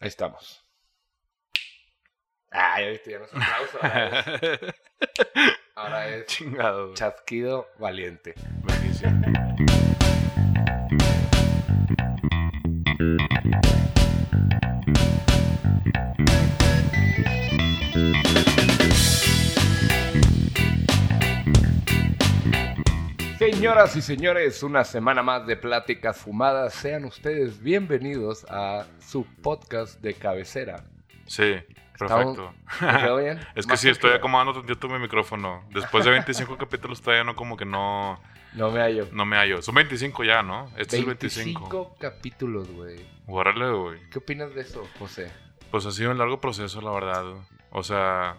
Ahí estamos. Ah, ya viste, ya no es aplauso. Ahora es, ahora es Chingado. chasquido valiente. Bendición. Señoras y señores, una semana más de pláticas fumadas. Sean ustedes bienvenidos a su podcast de cabecera. Sí, perfecto. ¿Me quedó bien? Es que sí, estoy acomodando tantito mi micrófono. Después de 25 capítulos todavía no como que no, No me hallo. no me hallo. Son 25 ya, ¿no? Este es el 25. 25 capítulos, güey. Órale, güey. ¿Qué opinas de eso, José? Pues ha sido un largo proceso, la verdad. O sea,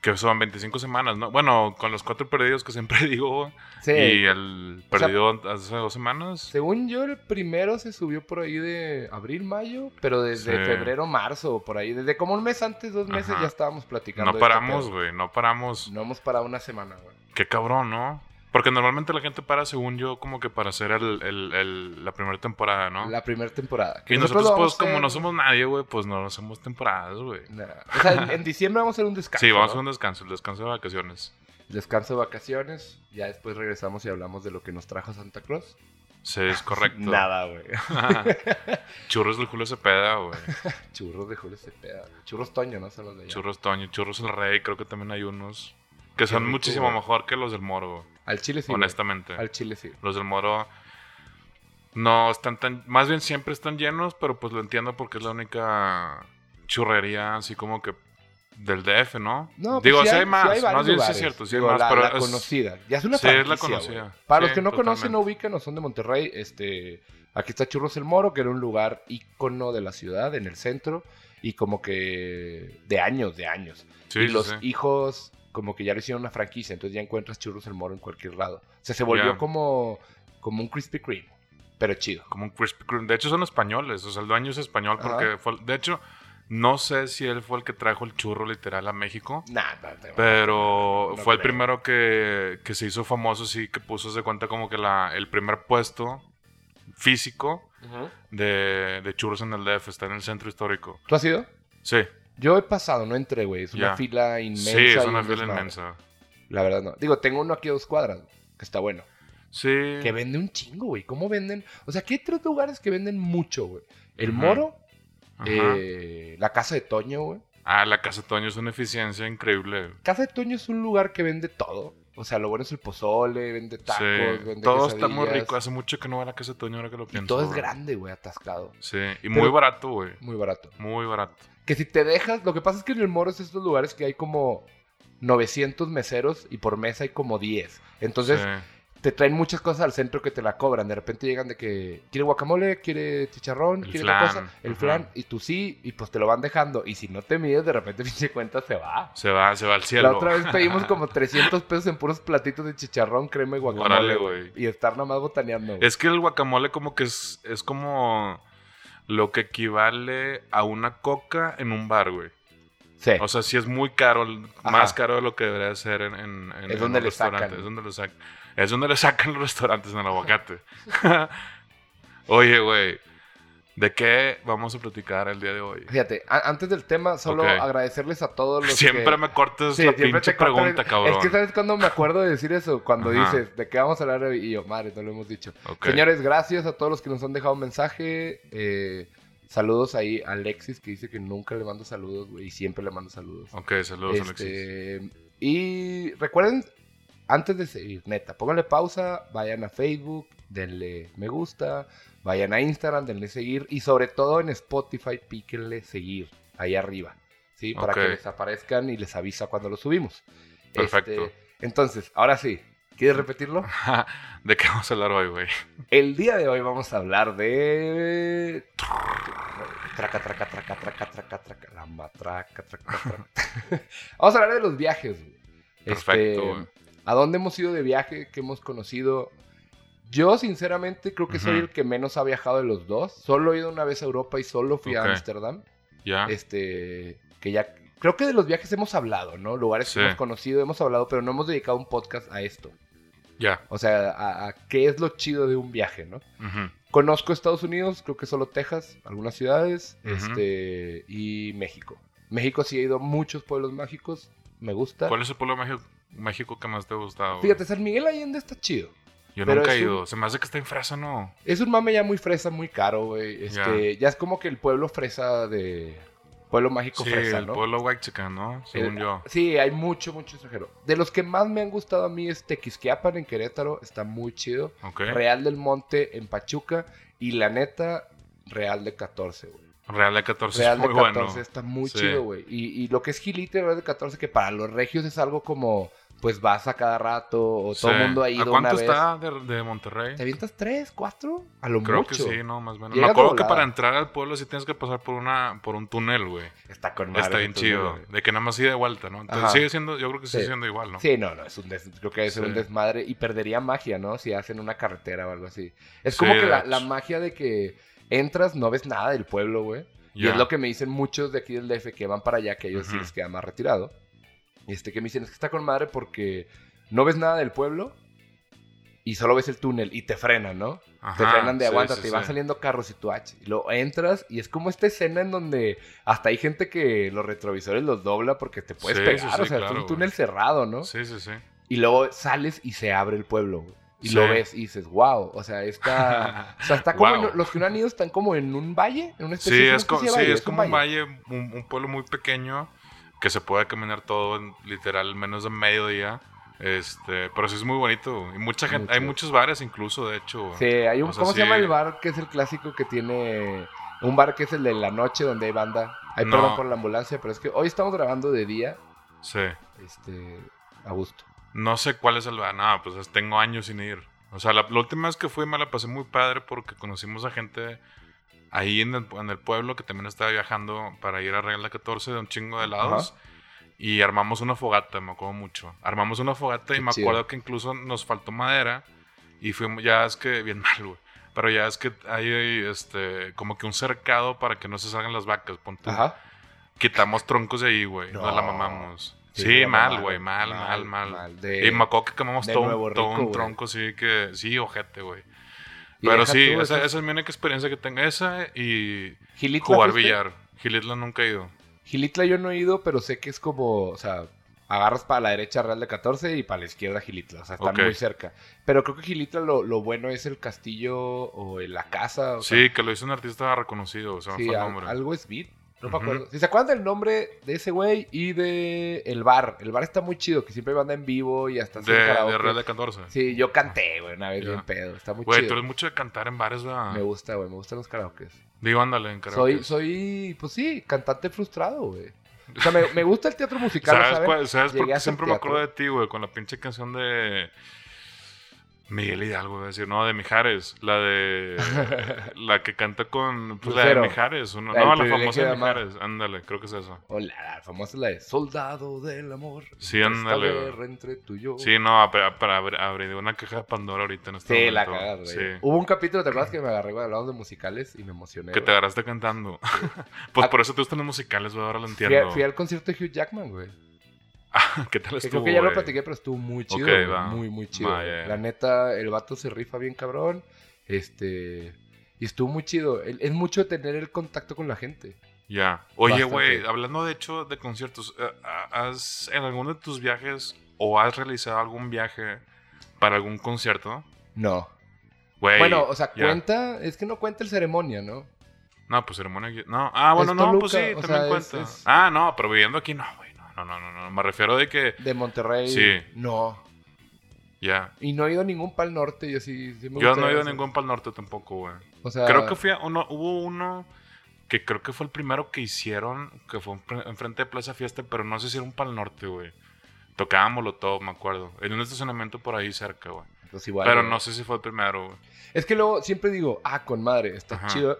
que son 25 semanas, ¿no? Bueno, con los cuatro perdidos que siempre digo. Sí. Y el O sea, perdido hace dos semanas. Según yo, el primero se subió por ahí de abril, mayo, pero desde Sí. febrero, marzo, por ahí. Desde como un mes antes, dos meses, Ajá. ya estábamos platicando. No este paramos, güey. No paramos. No hemos parado una semana, güey. Qué cabrón, ¿no? Porque normalmente la gente para, según yo, como que para hacer el, el- el- la primera temporada, ¿no? La primera temporada. Que Y nosotros, pues, como no somos nadie, güey, pues no hacemos temporadas, güey. Nah. O sea, en, en diciembre vamos a hacer un descanso. Sí, vamos a hacer un descanso, el descanso de vacaciones. Descanso de vacaciones. Ya después regresamos y hablamos de lo que nos trajo Santa Claus. Sí, es correcto. Nada, güey. Churros del Julio Cepeda, güey. Churros de Julio Cepeda. Churros Toño, ¿no? Son los de allá. Churros Toño, Churros el Rey, creo que también hay unos. Que son muchísimo güey. mejor que los del Moro, güey, Al chile sí. güey. honestamente. Al chile sí. Los del Moro no están tan... Más bien siempre están llenos, pero pues lo entiendo porque es la única churrería así como que del DF, ¿no? No, pues Digo, sí sí hay, sí más, más bien sí es cierto, sí hay Digo, más, la, pero la es- conocida. Ya es una sí, es la conocida. Para los que no conocen, no ubican o son de Monterrey, este... Aquí está Churros el Moro, que era un lugar ícono de la ciudad, en el centro. Y como que... De años, de años. Sí, y los hijos como que ya lo hicieron una franquicia, entonces ya encuentras churros el moro en cualquier lado. O sea, se volvió como, como un Krispy Kreme, pero chido. Como un Krispy Kreme. De hecho, son españoles. O sea, el dueño es español Ajá. porque fue... De hecho, no sé si él fue el que trajo el churro literal a México. Nada, Pero No fue el primero que, que se hizo famoso, sí, que puso de cuenta como que la, el primer puesto físico de, de churros en el DF, está en el centro histórico. ¿Tú has ido? Sí, Yo he pasado, no entré, güey. Es una fila inmensa. sí, es una un fila inmensa. La verdad no. Digo, tengo uno aquí a dos cuadras, que está bueno. Sí. Que vende un chingo, güey. ¿Cómo venden? O sea, aquí hay tres lugares que venden mucho, güey. El. Moro, eh, la Casa de Toño, güey. Ah, la Casa Toño es una eficiencia increíble. Casa de Toño es un lugar que vende todo. O sea, lo bueno es el pozole, vende tacos, sí. vende Todo está muy rico. Hace mucho que no voy a la Casa Toño ahora que lo Y pienso. todo es grande, güey, atascado. Sí, y Pero- muy barato, güey. Muy barato. Muy barato. Que si te dejas, lo que pasa es que en el Moro es estos lugares que hay como 900 meseros y por mesa hay como 10. Entonces Sí. Te traen muchas cosas al centro que te la cobran. De repente llegan de que quiere guacamole, quiere chicharrón, El quiere flan, cosa, el flan, y tú sí, y pues te lo van dejando. Y si no te mides, de repente pinche cuenta se va. Se va, se va al cielo. La otra vez pedimos como 300 pesos en puros platitos de chicharrón, crema y guacamole, Órale, güey. Y estar nada más botaneando. Es que el guacamole como que es, es como lo que equivale a una coca en un bar, güey. Sí. O sea, sí es muy caro, Ajá. más caro de lo que debería ser en, en, en- Es en donde un le restaurante. sacan. Es donde le sacan. Es donde le sacan los restaurantes en el aguacate. Oye, güey, ¿de qué vamos a platicar el día de hoy? Fíjate, antes del tema, solo agradecerles a todos los Siempre que... me cortas Sí, la siempre pinche pregunta, el- cabrón. Es que sabes cuando me acuerdo de decir eso, cuando Ajá. dices de qué vamos a hablar hoy? y yo, madre, no lo hemos dicho. Señores, gracias a todos los que nos han dejado un mensaje. eh, saludos ahí a Alexis que dice que nunca le mando saludos, güey, y siempre le mando saludos. Ok, saludos, Alexis. Este, y recuerden, antes de seguir, neta, pónganle pausa, vayan a Facebook, denle me gusta, vayan a Instagram, denle seguir y sobre todo en Spotify, píquenle seguir ahí arriba, ¿sí? Para que les aparezcan y les avisa cuando lo subimos. Perfecto. Este, entonces, ahora sí, ¿quieres repetirlo? ¿De qué vamos a hablar hoy, güey? El día de hoy vamos a hablar de... Traca, traca, traca, traca, traca, traca, la matraca, traca, traca. Vamos a hablar de los viajes. güey. Perfecto, Este. ¿A dónde hemos ido de viaje? ¿Qué hemos conocido? Yo, sinceramente, creo que soy el que menos ha viajado de los dos. Solo he ido una vez a Europa y solo fui a Ámsterdam. ¿Ya? Este, que ya... Creo que de los viajes hemos hablado, ¿no? Lugares Sí. que hemos conocido, hemos hablado, pero no hemos dedicado un podcast a esto. Ya. O sea, a, a qué es lo chido de un viaje, ¿no? Ujú. Conozco Estados Unidos, creo que solo Texas, algunas ciudades, este, y México. México sí he ido a muchos pueblos mágicos, me gusta. ¿Cuál es el pueblo de México, que más te ha gustado? güey? Fíjate, San Miguel Allende está chido. Yo pero nunca he un- ido. Se me hace que está en fresa, ¿no? Es un mame ya muy fresa, muy caro, güey. Este, ya. es como que el pueblo fresa de... Pueblo mágico Sí, fresa, el ¿no? pueblo white chicken, ¿no? Según El- yo. Sí, hay mucho, mucho extranjero. De los que más me han gustado a mí es Tequisquiapan en Querétaro, está muy chido. Real del Monte en Pachuca y la neta, Real de 14, güey. Real de 14 Real es de muy 14 bueno. está muy Sí. chido, güey. Y, y lo que es Gilite, Real de 14, que para los regios es algo como, pues vas a cada rato o todo el Sí. mundo ha ¿A ido cuánto una vez. está de, de Monterrey? ¿Te avientas tres, cuatro? A lo Creo mucho. que sí, no, más o menos. Llega Me acuerdo que para entrar al pueblo sí tienes que pasar por una por un túnel, güey. Está con madre, Está bien chido. De que nada más ida de vuelta, ¿no? Entonces Ajá. sigue siendo, yo creo que sigue Sí. siendo igual, ¿no? Sí, no, no, es un des- creo que debe ser un desmadre y perdería magia, ¿no? Si hacen una carretera o algo así. Es como que de la magia de que entras, no ves nada del pueblo, güey. Y es lo que me dicen muchos de aquí del DF que van para allá, que ellos sí Ujú. les queda más retirado. Este, que me dicen, es que está con madre porque no ves nada del pueblo y solo ves el túnel y te frenan, ¿no? te frenan de sí, aguántate sí, y van sí. saliendo carros y tú ah, ch- y luego entras y es como esta escena en donde hasta hay gente que los retrovisores los dobla porque te puedes Sí, pegar, sí, o sí, sea, es un túnel güey. cerrado, ¿no? Sí, sí, sí. Y luego sales y se abre el pueblo, güey. Y Sí. lo ves y dices, wow, o sea, está... O sea, está como... Wow. en- los que no han ido están como en un valle, en una especie, Sí, una es, co- de sí, valle, es como un valle, un, un pueblo muy pequeño que se puede caminar todo en literal menos de mediodía. Este, pero sí es muy bonito. Y mucha gente, hay Mucho. muchos bares incluso, de hecho. Sí, hay un... O sea, ¿Cómo sí. se llama el bar que es el clásico que tiene... Un bar que es el de la noche donde hay banda. Ay, No. perdón por la ambulancia, pero es que hoy estamos grabando de día, Sí. este, a gusto. No sé cuál es el bar. No, pues es- tengo años sin ir. O sea, la, la última vez que fui me la pasé muy padre porque conocimos a gente ahí en el, en el pueblo que también estaba viajando para ir a Regla 14 de un chingo de lados. Y armamos una fogata, me acuerdo mucho. Armamos una fogata y me chido. acuerdo que incluso nos faltó madera. Y fuimos, ya es que, bien mal, güey. Pero ya es que hay este, como que un cercado para que no se salgan las vacas. pon tú. Ajá. Quitamos troncos de ahí, güey. Nos la No. mamamos. Sí, mal, güey. Mal, mal, Mal, mal. De- y me acuerdo que quemamos todo, un, todo Rico, un güey. tronco, sí, que... Sí, ojete, güey. Pero sí, tú, esa, esa es mi única experiencia que tengo. Esa y ¿Gilitla jugar fuiste? billar. Gilitla nunca he ido. Gilitla yo no he ido, pero sé que es como, o sea, agarras para la derecha Real de 14 y para la izquierda Gilitla, o sea, están Ok. muy cerca. Pero creo que Gilitla lo, lo bueno es el castillo o la casa, o sea, Sí, que lo hizo un artista reconocido, o sea, sí, fue el nombre. algo es beat, no me acuerdo. Si se acuerdan del nombre de ese güey y de el bar, el bar está muy chido, que siempre banda en vivo y hasta de, de Real de 14. Sí, yo canté, güey, una vez Ya. bien pedo, está muy Güey, tú chido. eres mucho de cantar en bares, ¿verdad? Me gusta, güey, me gustan los karaokes. Digo, ándale, en karaoke. Soy, soy, pues sí, cantante frustrado, güey. O sea, me, me gusta el teatro musical, ¿Sabes, ¿sabes por Llegué a qué hacer siempre me acuerdo de ti, güey? Con la pinche canción de Miguel Hidalgo, voy a decir, no, de Mijares, la de la que canta con pues, la de. Mijares, uno- La no, la famosa privilegio de de amar. Mijares, ándale, creo que es eso. O la, famosa la de Soldado del Amor. Sí, esta ándale, güey. guerra entre tú y yo. Sí, no, para, abrir, una caja de Pandora ahorita en este Sí, momento. la cagas, güey. Sí. Hubo un capítulo, ¿te acuerdas que me agarré güey, hablando de musicales y me emocioné? Que te güey? agarraste cantando. pues Ah. por eso te gustan los musicales, güey, ahora lo fui, entiendo. fui al concierto de Hugh Jackman, güey. ¿Qué tal estuvo, creo que ya lo platiqué, pero estuvo muy chido. Muy, muy chido. La neta, el vato se rifa bien cabrón. Este. Y estuvo muy chido. Es mucho tener el contacto con la gente. Ya. Oye, güey, hablando de hecho de conciertos, eh, ¿has en alguno de tus viajes o has realizado algún viaje para algún concierto? No. Bueno, o sea, cuenta. Es que no cuenta el ceremonia, ¿no? No, pues ceremonia. No, ah, bueno, no, pues sí, también sea, es- cuenta. es- Ah, no, pero viviendo aquí no, güey. No, no, no, no. Me refiero de que. De Monterrey. Sí. No. Ya. Y no he ido a ningún pal norte. Yo sí, sí me Yo no he ido a ningún pal norte tampoco, güey. O sea, Creo que fui a uno, hubo uno que creo que fue el primero que hicieron, que fue enfre- enfrente de Plaza Fiesta, pero no sé si era un pal norte, güey. Tocábamos todo, me acuerdo. En un estacionamiento por ahí cerca, güey. pues igual, Pero güey. no sé si fue el primero, güey. Es que luego siempre digo, ah, con madre, está Ajá. chido.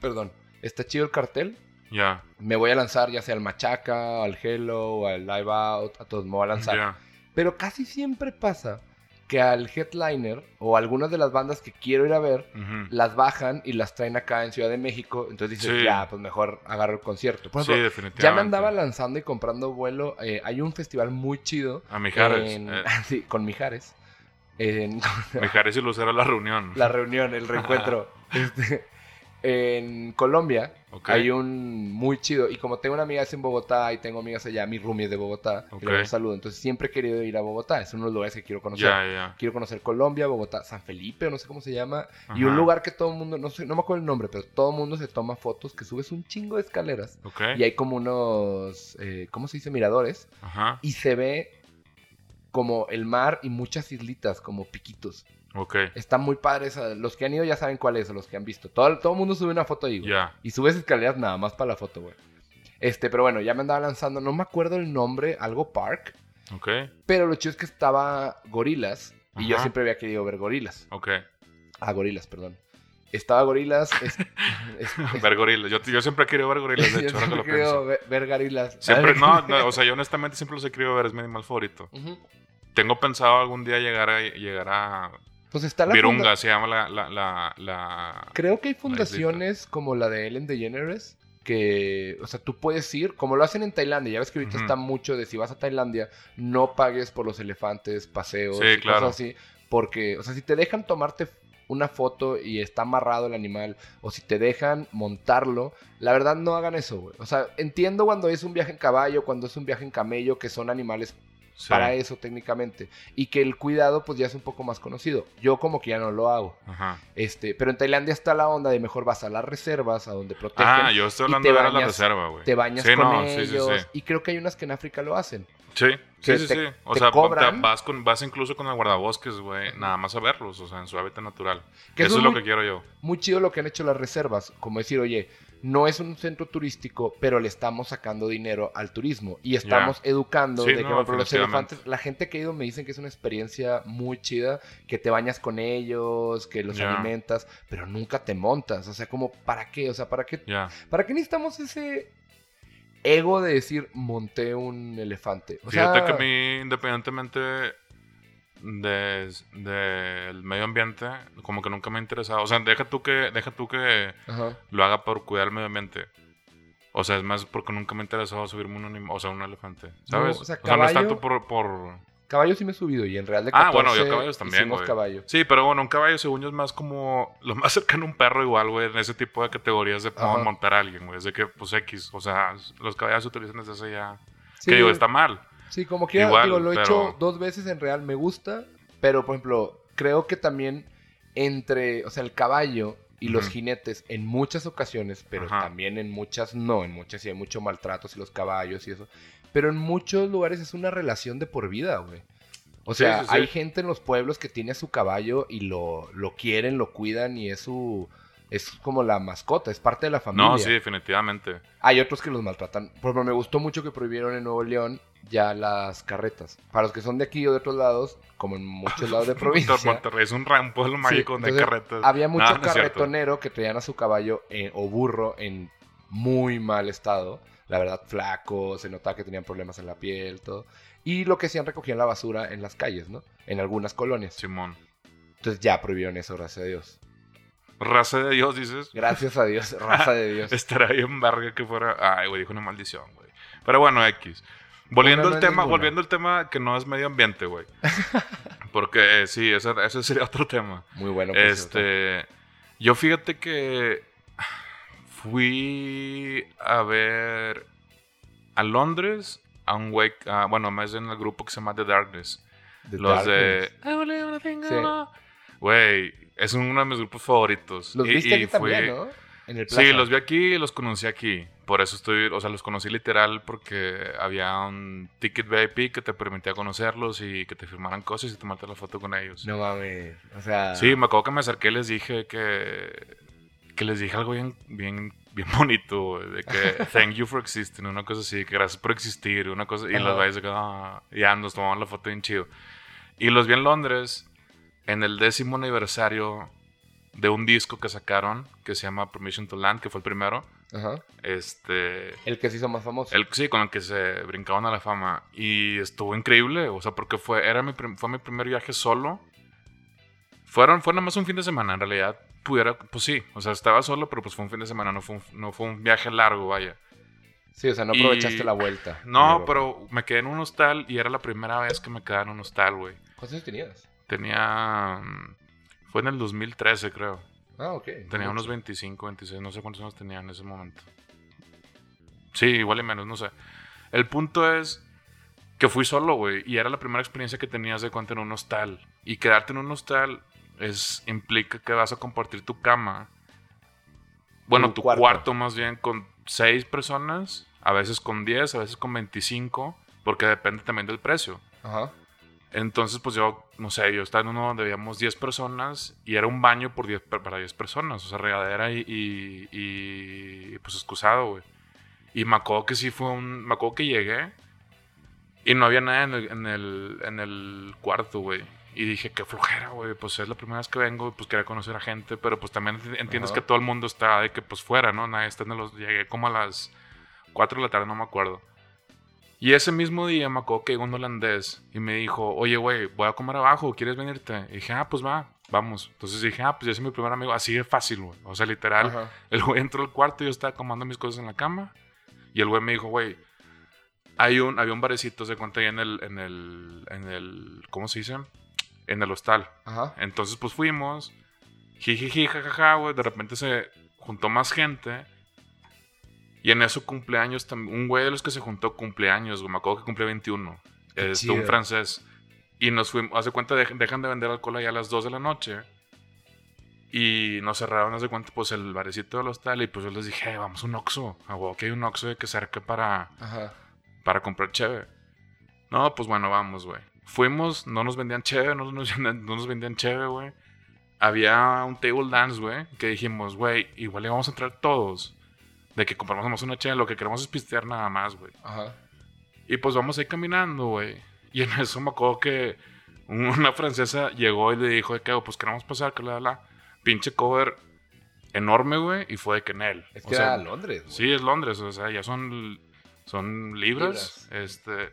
Perdón, está chido el cartel. Ya, Me voy a lanzar ya sea al Machaca, al Hello, al Live Out, a todos me voy a lanzar. Pero casi siempre pasa que al headliner o algunas de las bandas que quiero ir a ver las bajan y las traen acá en Ciudad de México. Entonces dices, Sí. ya, pues mejor agarro el concierto. Por Sí, definitivamente. ya me andaba lanzando y comprando vuelo. eh, hay un festival muy chido. A Mijares. en- eh, sí, con Mijares. En Mijares y Lucero la reunión. la reunión, el reencuentro. Este, en Colombia hay un muy chido. Y como tengo una amiga en Bogotá y tengo amigas allá, mi roomie es de Bogotá. Ok. Y le un saludo. Entonces siempre he querido ir a Bogotá. Es uno de los lugares que quiero conocer. Quiero conocer Colombia, Bogotá, San Felipe, o no sé cómo se llama. Y un lugar que todo el mundo, no sé, no me acuerdo el nombre, pero todo el mundo se toma fotos, que subes un chingo de escaleras. Y hay como unos, eh, ¿cómo se dice? Miradores. Ajá. Y se ve como el mar y muchas islitas, como piquitos. Ok. Está muy padre esa. Los que han ido ya saben cuál es, los que han visto. Todo, todo el mundo sube una foto ahí, güey. Ya. Y subes escaleras nada más para la foto, güey. Este, pero bueno, ya me andaba lanzando, no me acuerdo el nombre, algo Park. Ok. Pero lo chido es que estaba Gorilas. Y yo siempre había querido ver gorilas. Ok. Ah, gorilas, perdón. Estaba gorilas. es- es- ver gorilas. Yo, yo siempre he querido ver gorilas, de yo hecho, ahora que lo he querido pienso. ver, ver gorilas. Siempre, no, no, o sea, yo honestamente siempre los he querido ver, es mi animal favorito. Tengo pensado algún día llegar a, llegar a Pues está la Virunga, funda- se llama la, la, la, la- Creo que hay fundaciones como la de Ellen DeGeneres que, o sea, tú puedes ir, como lo hacen en Tailandia, ya ves que ahorita está mucho de si vas a Tailandia, no pagues por los elefantes, paseos, Sí, y claro. cosas así, porque, o sea, si te dejan tomarte una foto y está amarrado el animal, o si te dejan montarlo, la verdad no hagan eso, güey. O sea, entiendo cuando es un viaje en caballo, cuando es un viaje en camello, que son animales sí. para eso técnicamente, y que el cuidado pues ya es un poco más conocido. Yo como que ya no lo hago. Ajá. Este, pero en Tailandia está la onda de mejor vas a las reservas, a donde protegen, Ah, yo estoy hablando de a la bañas- reserva, güey. te bañas Sí, con no, sí, sí, ellos. sí. Y creo que hay unas que en África lo hacen. Sí, sí, sí, te- sí. O sea, cobran. te vas, con, vas incluso con el guardabosques, güey, nada más a verlos, o sea, en su hábitat natural. Que Eso es lo que quiero yo. Muy chido lo que han hecho las reservas, como decir, oye, no es un centro turístico, pero le estamos sacando dinero al turismo y estamos educando Sí, de que no, por los elefantes, la gente que ha ido me dicen que es una experiencia muy chida, que te bañas con ellos, que los alimentas, pero nunca te montas, o sea, como para qué, o sea, para qué. ¿Para qué necesitamos ese ego de decir monté un elefante? O Fíjate sea, que a mí, independientemente de- del medio ambiente, como que nunca me ha interesado. O sea, deja tú que, deja tú que Ajá. lo haga por cuidar el medio ambiente. O sea, es más porque nunca me ha interesado subirme un o sea, un elefante. ¿Sabes? o sea, no es caballo- tanto por, por- Caballo sí me he subido y en Real de Ah, 14 bueno, yo caballos también, güey. caballo. Sí, pero bueno, un caballo según yo es más como lo más cercano a un perro igual, güey, en ese tipo de categorías de Ajá. montar a alguien, güey. Es de que, pues, X, o sea, los caballos se utilizan desde hace ya... Sí, que digo, está mal. Sí, como quiera, Igual, digo, lo he pero- hecho dos veces en Real, me gusta, pero por ejemplo, creo que también entre, o sea, el caballo y los jinetes en muchas ocasiones, pero Ajá. también en muchas no, en muchas sí hay mucho maltrato y los caballos y eso, pero en muchos lugares es una relación de por vida, güey. O Sí, sea, sí, sí. hay gente en los pueblos que tiene a su caballo y lo, lo quieren, lo cuidan y es su... Es como la mascota, es parte de la familia. No, sí, definitivamente. Hay otros que los maltratan. Por ejemplo, me gustó mucho que prohibieron en Nuevo León ya las carretas. Para los que son de aquí o de otros lados, como en muchos lados de provincia. Monterrey es un, ra- un pueblo mágico hay entonces, carretas. Había mucho No, carretonero que traían a su caballo eh, o burro en muy mal estado. La verdad, flaco, se notaba que tenían problemas en la piel, todo. Y lo que hacían, recogían la basura en las calles, ¿no? En algunas colonias. Simón. Entonces ya prohibieron eso, gracias a Dios. Raza de Dios, dices. Gracias a Dios, raza de Dios. Estará bien verga que fuera. Ay, güey, dijo una maldición, güey. Pero bueno, X. Volviendo al no tema, ninguna. volviendo al tema que no es medio ambiente, güey. Porque eh, sí, ese, ese sería otro tema. Muy bueno. cierto. este. Yo fíjate que fui a ver a Londres a un güey, ah, bueno, más en el grupo que se llama The Darkness. The Los de. Darkness. I believe in a thing, Sí. Güey, es uno de mis grupos favoritos. Los Y- viste y aquí también, fui- ¿no? En el Sí, los vi aquí y los conocí aquí. Por eso estoy, o sea, los conocí literal porque había un ticket VIP que te permitía conocerlos y que te firmaran cosas y tomarte la foto con ellos. No mames. O sea. Sí, me acuerdo que me acerqué y les dije que, que les dije algo bien, bien, bien bonito, de que thank you for existing, una cosa así, que gracias por existir, una cosa, y los de que, "Ah", ya nos tomamos la foto bien chido. Y los vi en Londres en el décimo aniversario de un disco que sacaron que se llama Permission to Land, que fue el primero. Ajá. Este, El que se hizo más famoso. el, sí, con el que se brincaban a la fama. Y estuvo increíble, o sea, porque fue, era mi, fue mi primer viaje solo. Fueron, fue nada más un fin de semana, en realidad. Pudiera, pues sí, o sea, estaba solo, pero pues fue un fin de semana, no fue un, no fue un viaje largo, vaya. Sí, o sea, no Y- aprovechaste la vuelta. No, Pero- pero me quedé en un hostal y era la primera vez que me quedaba en un hostal, güey. ¿Cuántos años tenías? Tenía. Fue en el 2013, creo. Ah, ok. Tenía unos 25, 26, no sé cuántos años tenía en ese momento. Sí, igual y menos, no sé. El punto es que fui solo, güey, y era la primera experiencia que tenías de cuenta en un hostal. Y quedarte en un hostal es, implica que vas a compartir tu cama. Bueno, Tu tu cuarto. cuarto. más bien con seis personas, a veces con 10, a veces con 25, porque depende también del precio. Ajá. Entonces, pues yo, no sé, yo estaba en uno donde habíamos 10 personas y era un baño por 10, per- para 10 personas, o sea, regadera y, y, y, pues excusado, güey. Y me acuerdo que sí fue un... Me acuerdo que llegué y no había nada en el, en el, en el cuarto, güey. Y dije, qué flojera, güey, pues es la primera vez que vengo, pues quería conocer a gente, pero pues también enti- entiendes Ajá. que todo el mundo está de que pues fuera, ¿no? Nadie está en los... Llegué como a las 4 de la tarde, no me acuerdo. Y ese mismo día me acuerdo que un holandés y me dijo, oye, güey, voy a comer abajo, ¿quieres venirte? Y dije, ah, pues va, vamos. Entonces dije, ah, pues ya es mi primer amigo. Así de fácil, güey. O sea, literal. Ajá. El güey entró al cuarto y yo estaba acomodando mis cosas en la cama. Y el güey me dijo, güey, hay un, había un barecito, se cuenta ahí en el, en el, en el, ¿cómo se dice? En el hostal. Ajá. Entonces, pues fuimos. Jijiji, jajaja, güey. De repente se juntó más gente. Y en eso cumpleaños. Un güey de los que se juntó cumpleaños, güey. Me acuerdo que cumple 21. Qué Este, un francés. Y nos fuimos. Hace cuenta, dej- dejan de vender alcohol allá a las 2 de la noche. Y nos cerraron, hace cuenta, pues el barecito del hostal. Y pues yo les dije, "Eh, vamos a un Oxxo. A huevo que hay un Oxxo de que cerca para, Ajá. para comprar cheve. No, pues bueno, vamos, güey. Fuimos, no nos vendían cheve, no nos, no nos vendían cheve, güey. Había un table dance, güey, que dijimos, güey, igual le vamos a entrar todos. De que compramos una cheve, lo que queremos es pistear nada más, güey. Ajá. Y pues vamos ahí caminando, güey. Y en eso me acuerdo que una francesa llegó y le dijo de que, "Oh, pues queremos pasar, que la, la, la". Pinche cover enorme, güey, y fue de que en él. Es O que sea, era Londres. güey. Sí, es Londres, o sea, ya son, son libras. Libras. Este.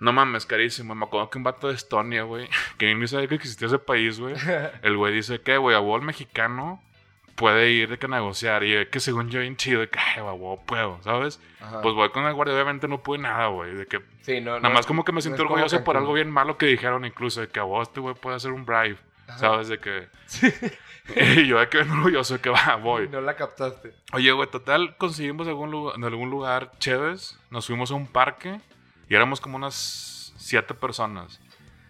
No mames, carísimo. Me acuerdo que un vato de Estonia, güey, que ni sabía que existía ese país, güey. El güey dice que, güey, a el mexicano puede ir de que negociar. Y que según yo, bien chido, de que, ay, vos puedo, ¿sabes? Ajá. Pues voy con el guardia, obviamente no pude nada, güey. De que, sí, no, nada no, más como que me siento orgulloso por algo bien malo que dijeron, incluso, de que a vos este güey puede hacer un bribe, Ajá. ¿sabes? De que. y yo de que bien orgulloso de que va, voy. No la captaste. Oye, güey, total, conseguimos algún lugar, en algún lugar chéves. Nos fuimos a un parque y éramos como unas siete personas.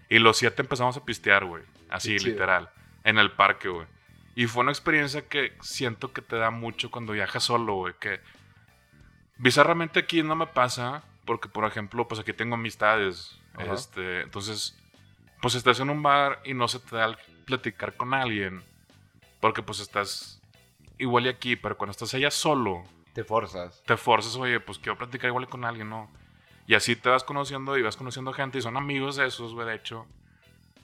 Y los siete empezamos a pistear, güey. Así, literal. En el parque, güey. Y fue una experiencia que siento que te da mucho cuando viajas solo, güey. Que bizarramente aquí no me pasa. Porque, por ejemplo, pues aquí tengo amistades. Ajá. Este, entonces, pues estás en un bar y no se te da el platicar con alguien. Porque pues estás igual y aquí, pero cuando estás allá solo, Te forzas. te forzas, oye, pues quiero platicar igual con alguien, ¿no? Y así te vas conociendo y vas conociendo gente y son amigos de esos, güey, de hecho,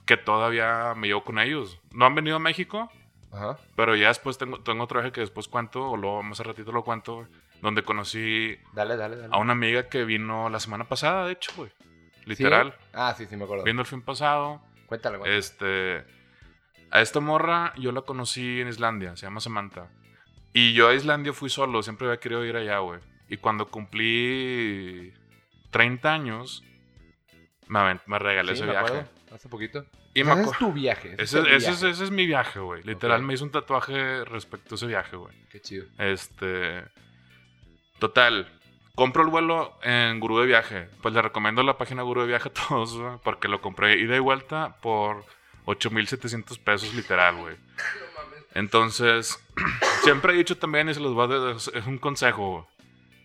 que todavía me llevo con ellos. No han venido a México, Ajá. pero ya después tengo, tengo otro viaje que después cuento, o luego más a ratito lo cuento, güey, donde conocí Dale, dale, dale. a una amiga que vino la semana pasada, de hecho, güey. Literal. ¿Sí? Ah, sí, sí, me acuerdo. Vino el fin pasado. Cuéntale, güey. Este. A esta morra yo la conocí en Islandia, se llama Samantha. Y yo a Islandia fui solo, siempre había querido ir allá, güey. Y cuando cumplí 30 años, me, regalé Sí, ese me viaje. acuerdo. Hace poquito. Y ese es tu viaje. ese, es ese es, viaje. ese es mi viaje, güey. Literal, me hizo un tatuaje respecto a ese viaje, güey. Qué chido. Este. Total. Compro el vuelo en Gurú de Viaje. Pues le recomiendo la página Gurú de Viaje a todos, güey, porque lo compré ida y vuelta por 8700 pesos, literal, güey. Entonces, siempre he dicho también, y se los voy a dar, es es un consejo, güey.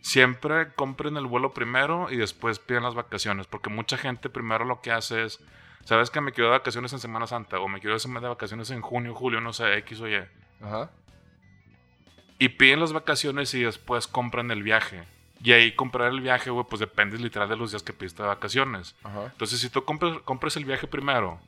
Siempre compren el vuelo primero y después piden las vacaciones, porque mucha gente primero lo que hace es, ¿sabes que me quiero de vacaciones en Semana Santa? O me quiero de vacaciones en junio, julio, no sé, X o Y Ajá. y piden las vacaciones y después compran el viaje. Y ahí comprar el viaje, güey, pues depende literal de los días que pidiste de vacaciones. Ajá. Entonces, si tú compras, compras el viaje primero,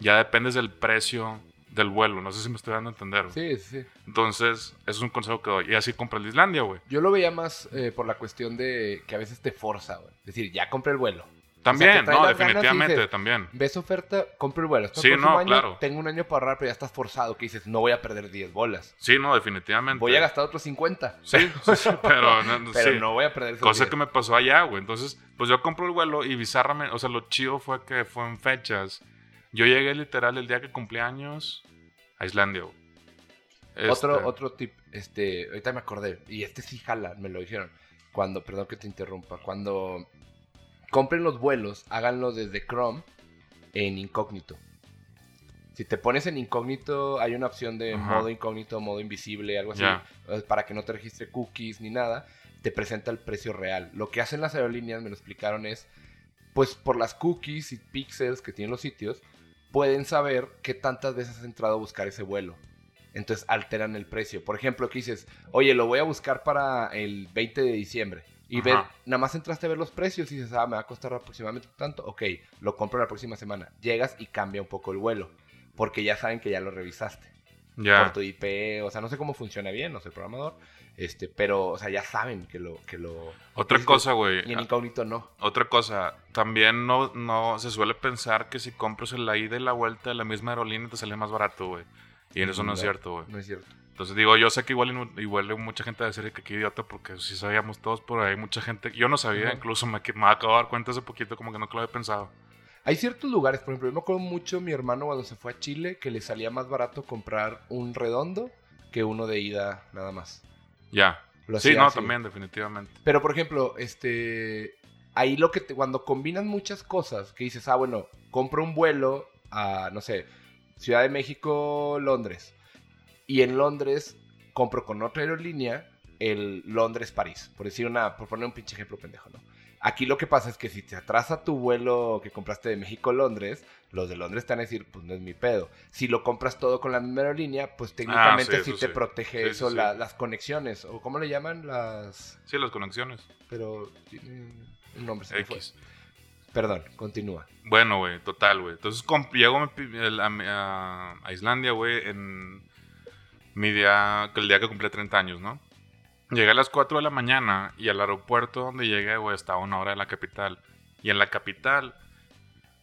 ya dependes del precio del vuelo. No sé si me estoy dando a entender. Sí, sí, sí. Entonces, eso es un consejo que doy. Y así compras la Islandia, güey. Yo lo veía más eh, por la cuestión de que a veces te forza, güey. Es decir, ya compré el vuelo. También, no, definitivamente, dices, también. Ves oferta, compro el vuelo. Sí, el no, año claro. Tengo un año para ahorrar, pero ya estás forzado. Que dices, no voy a perder 10 bolas. Sí, no, definitivamente. Voy a gastar otros 50. Sí, sí, sí, pero, no, Pero sí. no voy a perder esos Cosa 10. que me pasó allá, güey. Entonces, pues yo compro el vuelo y bizarramente, o sea, lo chido fue que fue en fechas Yo llegué literal el día que cumplí años a Islandia, güey. Otro, Este, otro tip, este, ahorita me acordé, y este sí jala, me lo dijeron. Cuando, perdón que te interrumpa, cuando compren los vuelos, háganlo desde Chrome en incógnito. Si te pones en incógnito, hay una opción de Ajá. modo incógnito, modo invisible, algo así, eh, para que no te registre cookies ni nada, te presenta el precio real. Lo que hacen las aerolíneas, me lo explicaron, es, pues por las cookies y pixels que tienen los sitios, pueden saber qué tantas veces has entrado a buscar ese vuelo. Entonces alteran el precio. Por ejemplo, que dices, oye, lo voy a buscar para el 20 de diciembre. Y Ajá. nada más entraste a ver los precios y dices, ah, me va a costar aproximadamente tanto. Ok, lo compro la próxima semana. Llegas y cambia un poco el vuelo. Porque ya saben que ya lo revisaste. Ya. Por tu IP, o sea, no sé cómo funciona bien, no soy programador. Este, pero, o sea, ya saben que lo, que lo. Otra cosa, güey. Y en incógnito no. Otra cosa, también no, no se suele pensar que si compras el ida y la vuelta de la misma aerolínea te sale más barato, güey. Y eso no, es cierto, güey. No es cierto. Entonces digo, yo sé que igual, igual hay mucha gente va a decir que qué idiota, porque sí sabíamos todos por ahí, mucha gente, yo no sabía, incluso me, me acabo de dar cuenta hace poquito como que no lo había pensado. Hay ciertos lugares, por ejemplo, yo me acuerdo mucho mi hermano cuando se fue a Chile que le salía más barato comprar un redondo que uno de ida nada más. Ya. Sí, no, así. también, definitivamente. Pero por ejemplo, este ahí lo que te, cuando combinas muchas cosas, que dices, ah, bueno, compro un vuelo a, no sé, Ciudad de México, Londres. Y en Londres compro con otra aerolínea el Londres-París. Por decir una, por poner un pinche ejemplo pendejo, ¿no? Aquí lo que pasa es que si te atrasa tu vuelo que compraste de México a Londres, los de Londres te van a decir, pues no es mi pedo. Si lo compras todo con la misma aerolínea, pues técnicamente Ah, sí, sí, te sí. protege Sí, eso, la- las conexiones, o cómo le llaman las Sí, las conexiones. pero tiene un nombre. Se me fue. X. Perdón, continúa. Bueno, güey, total, güey. Entonces llego a, a- a Islandia, güey, en mi día, el día que cumplí 30 años, ¿no? Llegué a las 4 de la mañana y al aeropuerto donde llegué, güey, estaba una hora de la capital. Y en la capital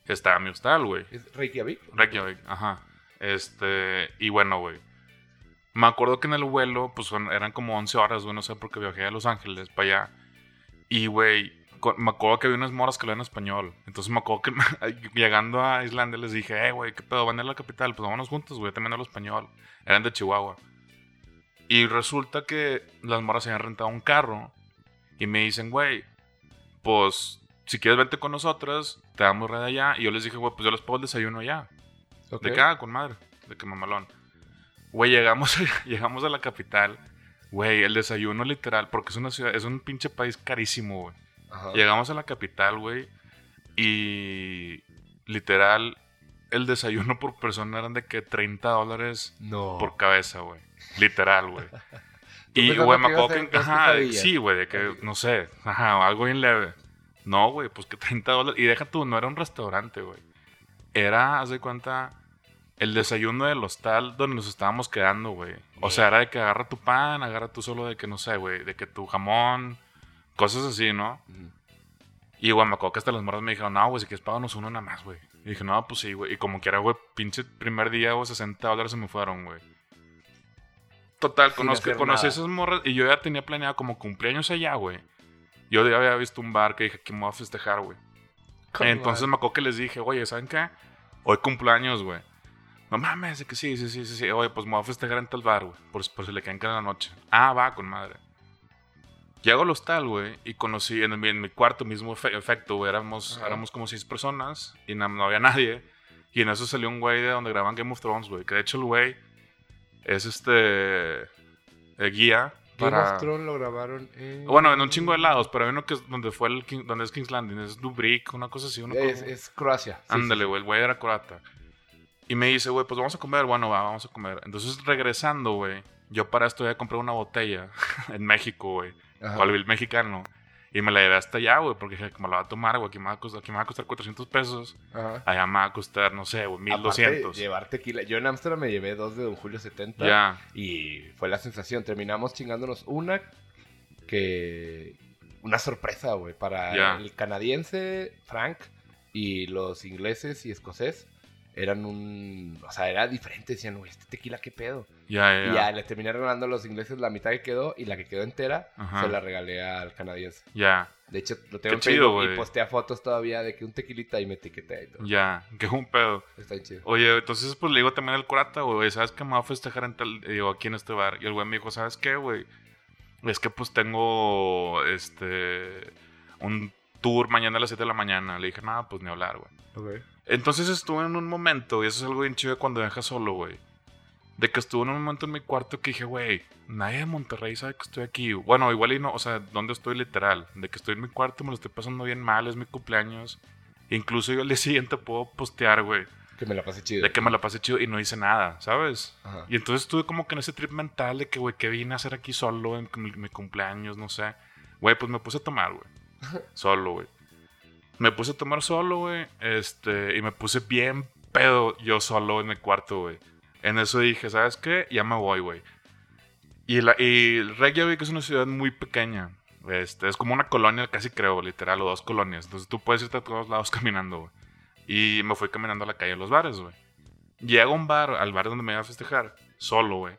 estaba mi hostal, güey. ¿Es Reykjavik? Reykjavik, ajá. Este, y bueno, güey. Me acuerdo que en el vuelo, pues eran como 11 horas, güey, no sé, porque viajé a Los Ángeles para allá. Y, güey, me acuerdo que había unas moras que hablaban español. Entonces me acuerdo que llegando a Islandia les dije, eh, güey, ¿qué pedo? ¿Van a la capital? Pues vámonos juntos, güey, también hablo español. Eran de Chihuahua. Y resulta que las moras se habían rentado un carro. Y me dicen, güey, pues si quieres vente con nosotras, te damos red allá. Y yo les dije, güey, pues yo les pongo el desayuno allá. Ok. De acá, con madre. De que mamalón. Güey, llegamos, llegamos a la capital. Güey, el desayuno literal, porque es una ciudad, es un pinche país carísimo, güey. Ajá. Llegamos a la capital, güey. Y literal, el desayuno por persona eran de que 30 dólares No. por cabeza, güey. Literal, güey. Y, güey, me acuerdo que. Ajá, sí, güey, de que, no sé, ajá, algo bien leve. No, güey, pues que 30 dólares. Y deja tú, no era un restaurante, güey. Era, haz de cuenta, el desayuno del hostal donde nos estábamos quedando, güey. O sea, era de que agarra tu pan, agarra tú solo de que, no sé, güey, de que tu jamón, cosas así, ¿no? Y, güey, me acuerdo que hasta las morras me dijeron, no, güey, si quieres páganos uno nada más, güey. Y dije, no, pues sí, güey. Y como quiera, güey, pinche primer día, güey, 60 dólares se me fueron, güey. Total, conozco, conocí esas morras y yo ya tenía planeado como cumpleaños allá, güey. Yo ya había visto un bar que dije que me voy a festejar, güey. Entonces me acuerdo que les dije, oye, ¿saben qué? Hoy cumpleaños, güey. No mames, de que sí, sí, sí, sí, sí. Oye, pues me voy a festejar en tal bar, güey. Por, por si le quedan que en la noche. Ah, va, con madre. Llego al hostal, güey, y conocí en mi, en mi cuarto mismo efe- efecto, güey. Éramos, Ajá. éramos como seis personas y no, no había nadie. Y en eso salió un güey de donde graban Game of Thrones, güey. Que de hecho el güey es este. eh, guía Game para. of Thrones lo grabaron en... Bueno, en un chingo de lados, pero hay uno que es donde fue el King- donde es King's Landing, es Dubrick, una cosa así, Es, cosa- es Croacia. Sí, Ándale, sí, güey, el güey era croata. Y me dice, güey, pues vamos a comer. Bueno, va, vamos a comer. Entonces, regresando, güey, yo para esto ya compré una botella en México, güey, sí. Colville mexicano. Y me la llevé hasta allá, güey, porque dije, como la va a tomar, güey, aquí me va a costar, aquí me va a costar 400 pesos. Ajá. Allá me va a costar, no sé, güey, Aparte, 1200. llevar tequila. Yo en Amsterdam me llevé dos de Don Julio 70. Ya, Y fue la sensación. Terminamos chingándonos una que. Una sorpresa, güey. Para Ya. el canadiense, Frank, y los ingleses y escocés. Eran un. O sea, era diferente. Decían, güey, este tequila, ¿qué pedo? Ya, ya. Y ya les terminé regalando a los ingleses la mitad que quedó y la que quedó entera Ajá. se la regalé al canadiense. Ya, De hecho, lo tengo Qué en chido, Facebook güey. y postea fotos todavía de que un tequilita y me etiqueté y todo. ya. Que un pedo. Está chido. Oye, entonces pues le digo también al curata, güey, ¿sabes qué me va a festejar en tal, digo, aquí en este bar? Y el güey me dijo, ¿sabes qué, güey? Es que pues tengo, este, un tour mañana a las 7 de la mañana. Le dije, nada, pues ni hablar, güey. Entonces estuve en un momento, y eso es algo bien chido cuando viajas solo, güey. De que estuve en un momento en mi cuarto que dije, güey, nadie de Monterrey sabe que estoy aquí. Bueno, igual y no, o sea, ¿dónde estoy literal? De que estoy en mi cuarto, me lo estoy pasando bien mal, es mi cumpleaños. Incluso yo al día siguiente puedo postear, güey, Que me la pasé chido. de que me la pasé chido y no hice nada, ¿sabes? Ajá. Y entonces estuve como que en ese trip mental de que, güey, ¿qué vine a hacer aquí solo en mi, mi cumpleaños? No sé. Güey, pues me puse a tomar, güey. Solo, güey. Me puse a tomar solo, güey. Este, y me puse bien pedo yo solo en el cuarto, güey. En eso dije, ¿sabes qué? Ya me voy, güey. Y, la, y Reykjavik es una ciudad muy pequeña. Este, es como una colonia, casi creo, literal, o dos colonias. Entonces tú puedes irte a todos lados caminando, güey. Y me fui caminando a la calle a los bares, güey. Llego a un bar, al bar donde me iba a festejar, solo, güey.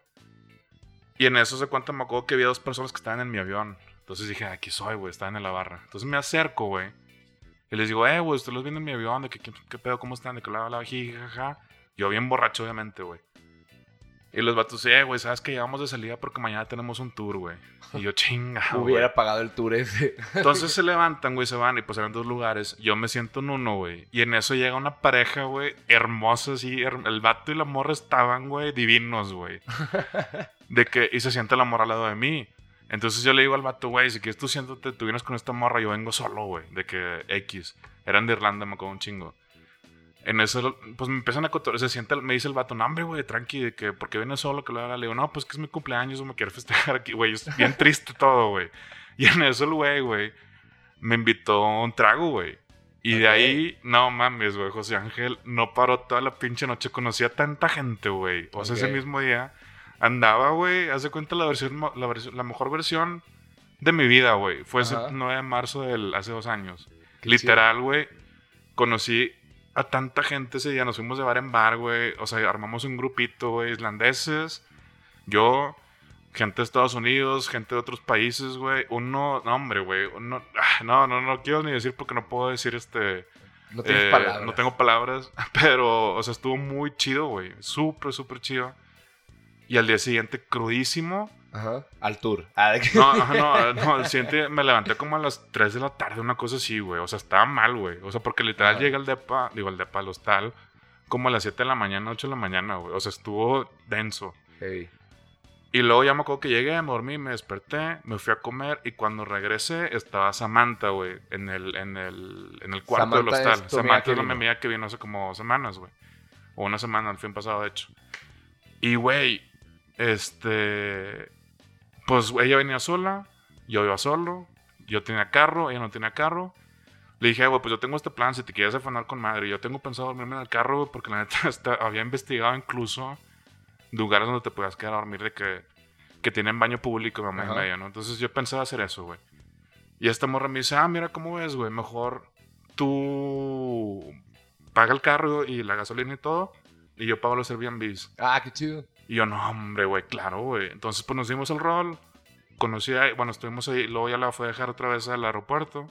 Y en eso se cuenta, me acuerdo que había dos personas que estaban en mi avión. Entonces dije, aquí soy, güey, estaban en la barra. Entonces me acerco, güey. Y les digo, eh, güey, ustedes los viendo en mi avión, de que, ¿qué, qué pedo, cómo están, de que la, la, jajaja. Yo bien borracho, obviamente, güey. Y los vatos, eh, güey, ¿sabes que Llegamos de salida porque mañana tenemos un tour, güey. Y yo, chinga, güey. Hubiera pagado el tour ese. Entonces se levantan, güey, se van y pues eran dos lugares. Yo me siento en uno, güey. Y en eso llega una pareja, güey, hermosa, así. her- El vato y la morra estaban, güey, divinos, güey. De que, y se siente la morra al lado de mí. Entonces yo le digo al vato, güey, si quieres tú siéntate, tú vienes con esta morra, yo vengo solo, güey. De que X. Eran de Irlanda, me acuerdo un chingo. En eso, pues me empiezan a cotorrear. Se siente, me dice el vato, no, hombre, güey, tranqui, de que, ¿por qué vienes solo? Que lo haga. Le digo, no, pues que es mi cumpleaños, me quiero festejar aquí, güey. Es bien triste todo, güey. Y en eso el güey, güey, me invitó un trago, güey. Y de Ok. ahí, no mames, güey, José Ángel no paró toda la pinche noche. Conocía tanta gente, güey. O sea, ese Ok. mismo día andaba, güey, hace cuenta la versión, la, versión- la mejor versión de mi vida, güey. Fue ese Ajá. 9 de marzo del hace dos años. Qué Literal, güey. Conocí a tanta gente ese día. Nos fuimos de bar en bar, güey. O sea, armamos un grupito, güey. Islandeses. Yo, gente de Estados Unidos, gente de otros países, güey. Uno, no, hombre, güey. uno- ah, no, no, no quiero ni decir porque no puedo decir este. No eh, palabras. No tengo palabras. Pero, o sea, estuvo muy chido, güey. Súper, súper chido. Y al día siguiente, crudísimo. Ajá. Al tour. Ah, No, ajá, no, no, al siguiente me levanté como a las 3 de la tarde, una cosa así, güey. O sea, estaba mal, güey. O sea, porque literal Ajá. llega al depa, digo, al depa, al hostal, como a las 7 de la mañana, 8 de la mañana, güey. O sea, estuvo denso. Hey. Y luego ya me acuerdo que llegué, me dormí, me desperté, me fui a comer y cuando regresé estaba Samantha, güey, en el, en el, en el cuarto del Samantha hostal. Samantha es la amiga que vino hace como dos semanas, güey. O una semana, el fin pasado, de hecho. Y, güey, este... Pues ella venía sola, yo iba solo, yo tenía carro, ella no tenía carro. Le dije, güey, pues yo tengo este plan, si te quieres afanar con madre. Yo tengo pensado dormirme en el carro, güey, porque la neta hasta había investigado incluso lugares donde te puedas quedar a dormir de que, que tienen baño público, mamá y medio, ¿no? Entonces yo pensaba hacer eso, güey. Y esta morra me dice, ah, mira cómo ves, güey, mejor tú paga el carro y la gasolina y todo, y yo pago los Airbnbs. Ah, qué chido. Y yo, no, hombre, güey, claro, güey. Entonces, pues nos dimos el rol. Conocí a, bueno, estuvimos ahí. Luego ya la fue a dejar otra vez al aeropuerto.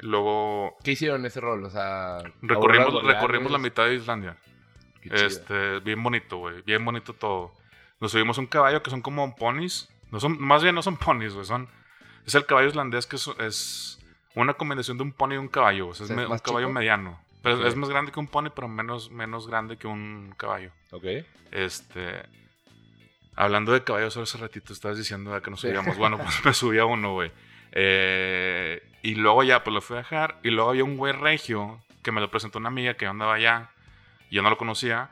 Luego ¿Qué hicieron ese rol? O sea, recorrimos, recorrimos la mitad de Islandia. Qué. Este, bien bonito, güey. Bien bonito todo. Nos subimos a un caballo que son como ponis. No son, más bien no son ponis, güey. Son, es el caballo islandés que es, es una combinación de un pony y un caballo. O sea, O es, sea, me- ¿es un caballo chico? mediano. Pero es más grande que un pony, pero menos, menos grande que un caballo. Ok. Este. Hablando de caballos, hace ratito estabas diciendo que nos Sí. subíamos. Bueno, pues me subí a uno, güey. Eh, y luego ya, pues lo fui a dejar. Y luego había un güey regio que me lo presentó una amiga que andaba allá. Yo no lo conocía.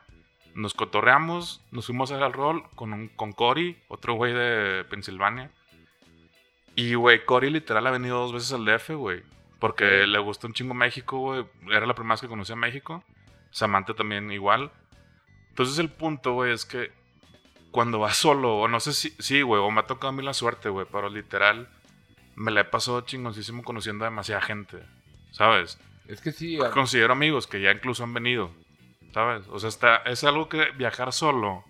Nos cotorreamos, nos fuimos a hacer el rol con, un, con Cory, otro güey de Pensilvania. Y, güey, Cory literal ha venido dos veces al DF, güey. Porque le gustó un chingo México, güey. Era la primera vez que conocía México. Samantha también igual. Entonces el punto, güey, es que cuando vas solo, o no sé si, sí, güey, o me ha tocado a mí la suerte, güey, pero literal me la he pasado chingoncísimo conociendo a demasiada gente, ¿sabes? Es que sí. a- Considero amigos que ya incluso han venido. ¿sabes? O sea, está, es algo que viajar solo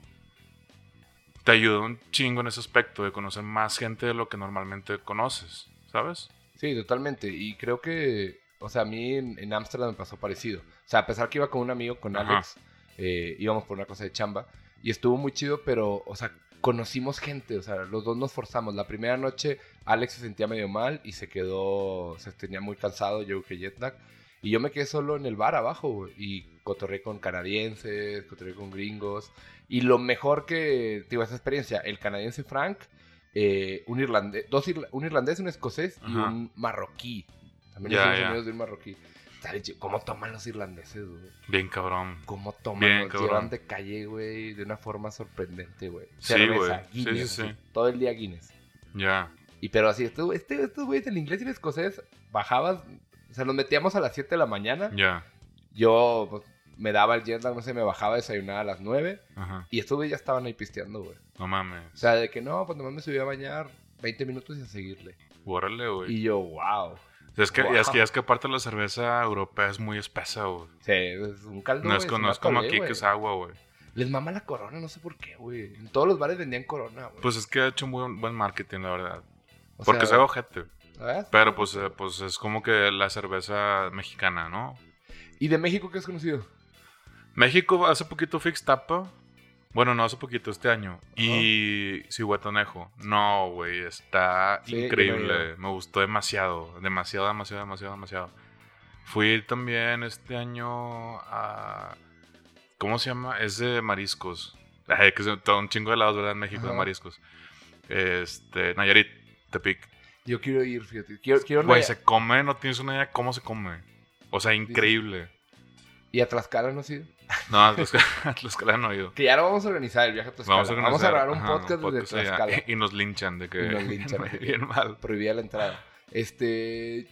te ayuda un chingo en ese aspecto de conocer más gente de lo que normalmente conoces, ¿sabes? Sí, totalmente. Y creo que, o sea, a mí en Ámsterdam me pasó parecido. O sea, a pesar que iba con un amigo, con. Alex, eh, íbamos por una cosa de chamba y estuvo muy chido, pero, o sea, conocimos gente, o sea, los dos nos forzamos. La primera noche Alex se sentía medio mal y se quedó, se tenía muy cansado, yo que jet lag. Y yo me quedé solo en el bar abajo, y cotorré con canadienses, cotorré con gringos. Y lo mejor que, digo, esa experiencia, el canadiense Frank, eh, un irlandés, dos irla- un irlandés, un escocés y un marroquí. También Ya, hicimos ya. amigos de un marroquí. ¿Cómo toman los irlandeses, güey? Bien cabrón. ¿Cómo toman? Bien, los cabrón. llevan de calle, güey, de una forma sorprendente, güey. Sí, güey. Guinness, sí, sí. así, Todo el día Guinness. Ya. Y pero así, este, este, estos güeyes, el inglés y el escocés, bajabas, o sea, nos metíamos a las 7 de la mañana. Ya. Yo pues, me daba el jet lag, no sé, me bajaba a desayunar a las 9. Ajá. Y estos güeyes ya estaban ahí pisteando, güey. No mames. O sea, de que no, pues nomás me subí a bañar 20 minutos y a seguirle. Órale, güey. Y yo, wow. Es que, es que, es que aparte la cerveza europea es muy espesa, güey. Sí, es un caldo. No es, no es como aquí que es agua, güey. Les mama la corona, no sé por qué, güey. En todos los bares vendían corona, güey. Pues es que ha hecho un buen, marketing, la verdad. O Porque sea, es ojete. ¿sabes? Pero pues, eh, pues es como que la cerveza mexicana, ¿no? ¿Y de México qué has conocido? México hace poquito fui a Ixtapa. Bueno, no hace poquito, este año. Y Cihuatanejo. No, güey, está Sí, increíble. ido. Me gustó demasiado. Demasiado, demasiado, demasiado, demasiado. Fui también este año a... ¿Cómo se llama? Es de mariscos. Ay, que todo un chingo de lados, ¿verdad? En México de mariscos. Este, Nayarit, Tepic. Yo quiero ir, fíjate. Quiero, quiero Güey, se come, no tienes una idea cómo se come. O sea, increíble. Y a Tlaxcala no sé. No, a Tlaxcala- no he ido. Que ya lo vamos a organizar, el viaje a Tlaxcala. Vamos a, grabar un ajá, podcast desde allá. Tlaxcala. Y nos linchan de que. Y nos linchan. bien mal. Prohibida la entrada. Este.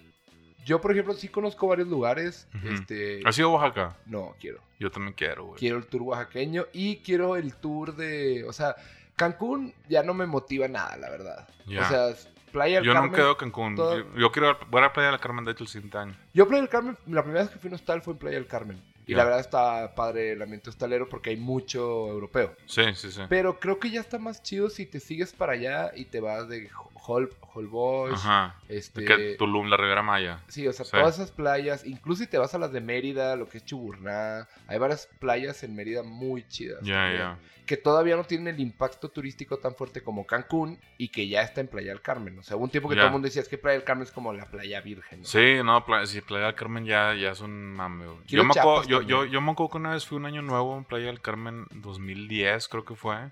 Yo, por ejemplo, sí conozco varios lugares. Ujú. Este. ¿Has ido a Oaxaca? No, quiero. Yo también quiero, güey. Quiero el tour oaxaqueño y quiero el tour de. O sea, Cancún ya no me motiva nada, la verdad. O sea, Playa del yo Carmen. nunca he ido a Cancún. todo- Yo, yo quiero voy a la Playa de la Carmen, de hecho, el siguiente año. Yo Playa del Carmen, la primera vez que fui a un hostal fue en Playa del Carmen. Y la verdad está padre el ambiente hostalero porque hay mucho europeo. Sí, sí, sí. Pero creo que ya está más chido si te sigues para allá y te vas de Hol, Holbox, Ajá. este... Que Tulum, la Ribera Maya. Sí, o sea, Sí. todas esas playas, incluso si te vas a las de Mérida, lo que es Chuburná, hay varias playas en Mérida muy chidas. Ya, ya. Que todavía no tienen el impacto turístico tan fuerte como Cancún y que ya está en Playa del Carmen. O sea, hubo un tiempo que todo el mundo decía, es que Playa del Carmen es como la playa virgen. ¿no? Sí, no, Playa, sí, Playa del Carmen ya, ya es un mame, Yo me, acuerdo, yo, yo, yo me acuerdo que una vez fui un año nuevo en Playa del Carmen 2010, creo que fue.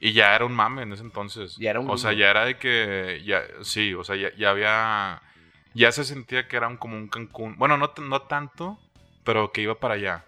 Y ya era un mame en ese entonces. Ya era un O sea, ya era de que. Ya, sí, o sea, ya, ya había. Ya se sentía que era un, como un Cancún. Bueno, no, no tanto, pero que iba para allá.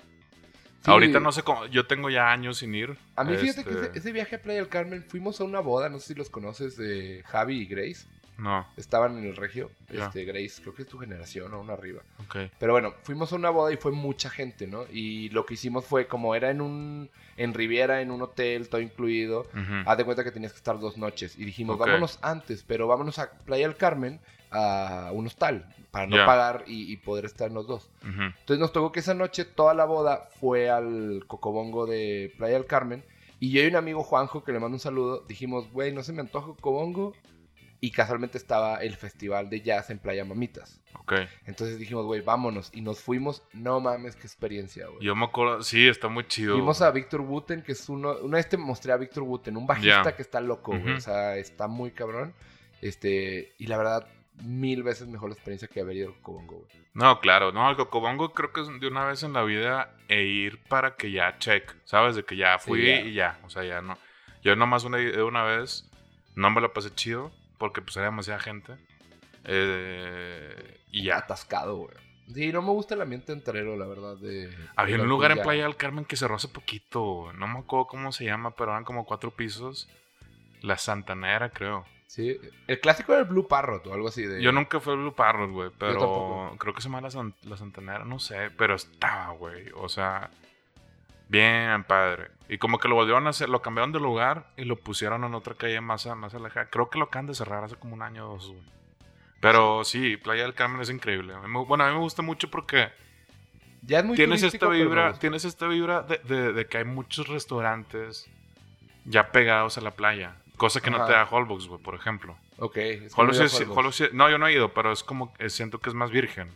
Sí. Ahorita no sé cómo. Yo tengo ya años sin ir. A mí fíjate Este, que ese, ese viaje a Playa del Carmen, fuimos a una boda, no sé si los conoces, de Javi y Grace. No, Estaban en el regio. Este, Grace, creo que es tu generación o una arriba. ok. Pero bueno, fuimos a una boda y fue mucha gente, ¿no? Y lo que hicimos fue, como era en un, en Riviera, en un hotel, todo incluido, Ujú. haz de cuenta que tenías que estar dos noches. Y dijimos, vámonos antes, pero vámonos a Playa del Carmen, a un hostal, para no Ya. pagar y, y poder estar en los dos. Entonces nos tocó que esa noche toda la boda fue al Cocobongo de Playa del Carmen. Y yo y un amigo Juanjo, que le mando un saludo, dijimos, güey, no se me antoja Cocobongo. Y casualmente estaba el festival de jazz en Playa Mamitas. Ok. Entonces dijimos, güey, vámonos. Y nos fuimos, no mames, qué experiencia, güey. Yo me acuerdo. Sí, está muy chido. Vimos a Víctor Wooten, que es uno. Una vez te mostré a Víctor Wooten, un bajista que está loco, güey. O sea, está muy cabrón. Este, y la verdad, mil veces mejor la experiencia que haber ido al Cocobongo, güey. No, claro, no, al Cocobongo creo que es de una vez en la vida e ir para que ya check, ¿sabes? De que ya fui Sí, ya. y ya, o sea, ya no. Yo nomás una, una vez no me la pasé chido porque pues era demasiada gente. Eh, y ya. Atascado, güey. Sí, no me gusta el ambiente enterero, la verdad. De, Había de un lugar en. Playa del Carmen que cerró hace poquito, no me acuerdo cómo se llama, pero eran como cuatro pisos. La Santanera, creo. Sí, el clásico era el Blue Parrot o algo así. De... Yo nunca fui al Blue Parrot, güey, pero creo que se llama la, San- la Santanera, no sé, pero estaba, güey, o sea, bien padre. Y como que lo volvieron a hacer, lo cambiaron de lugar y lo pusieron en otra calle más, a- más alejada. Creo que lo acaban de cerrar hace como un año o dos, güey. Pero sí, Playa del Carmen es increíble. A me- bueno, a mí me gusta mucho porque Ya es muy tienes esta vibra, tienes esta vibra de, de- de que hay muchos restaurantes ya pegados a la playa. Cosa que no te da Holbox, güey, por ejemplo. Ok. es que Holbox no es- Holbox. Yo no he ido, pero es como, siento que es más virgen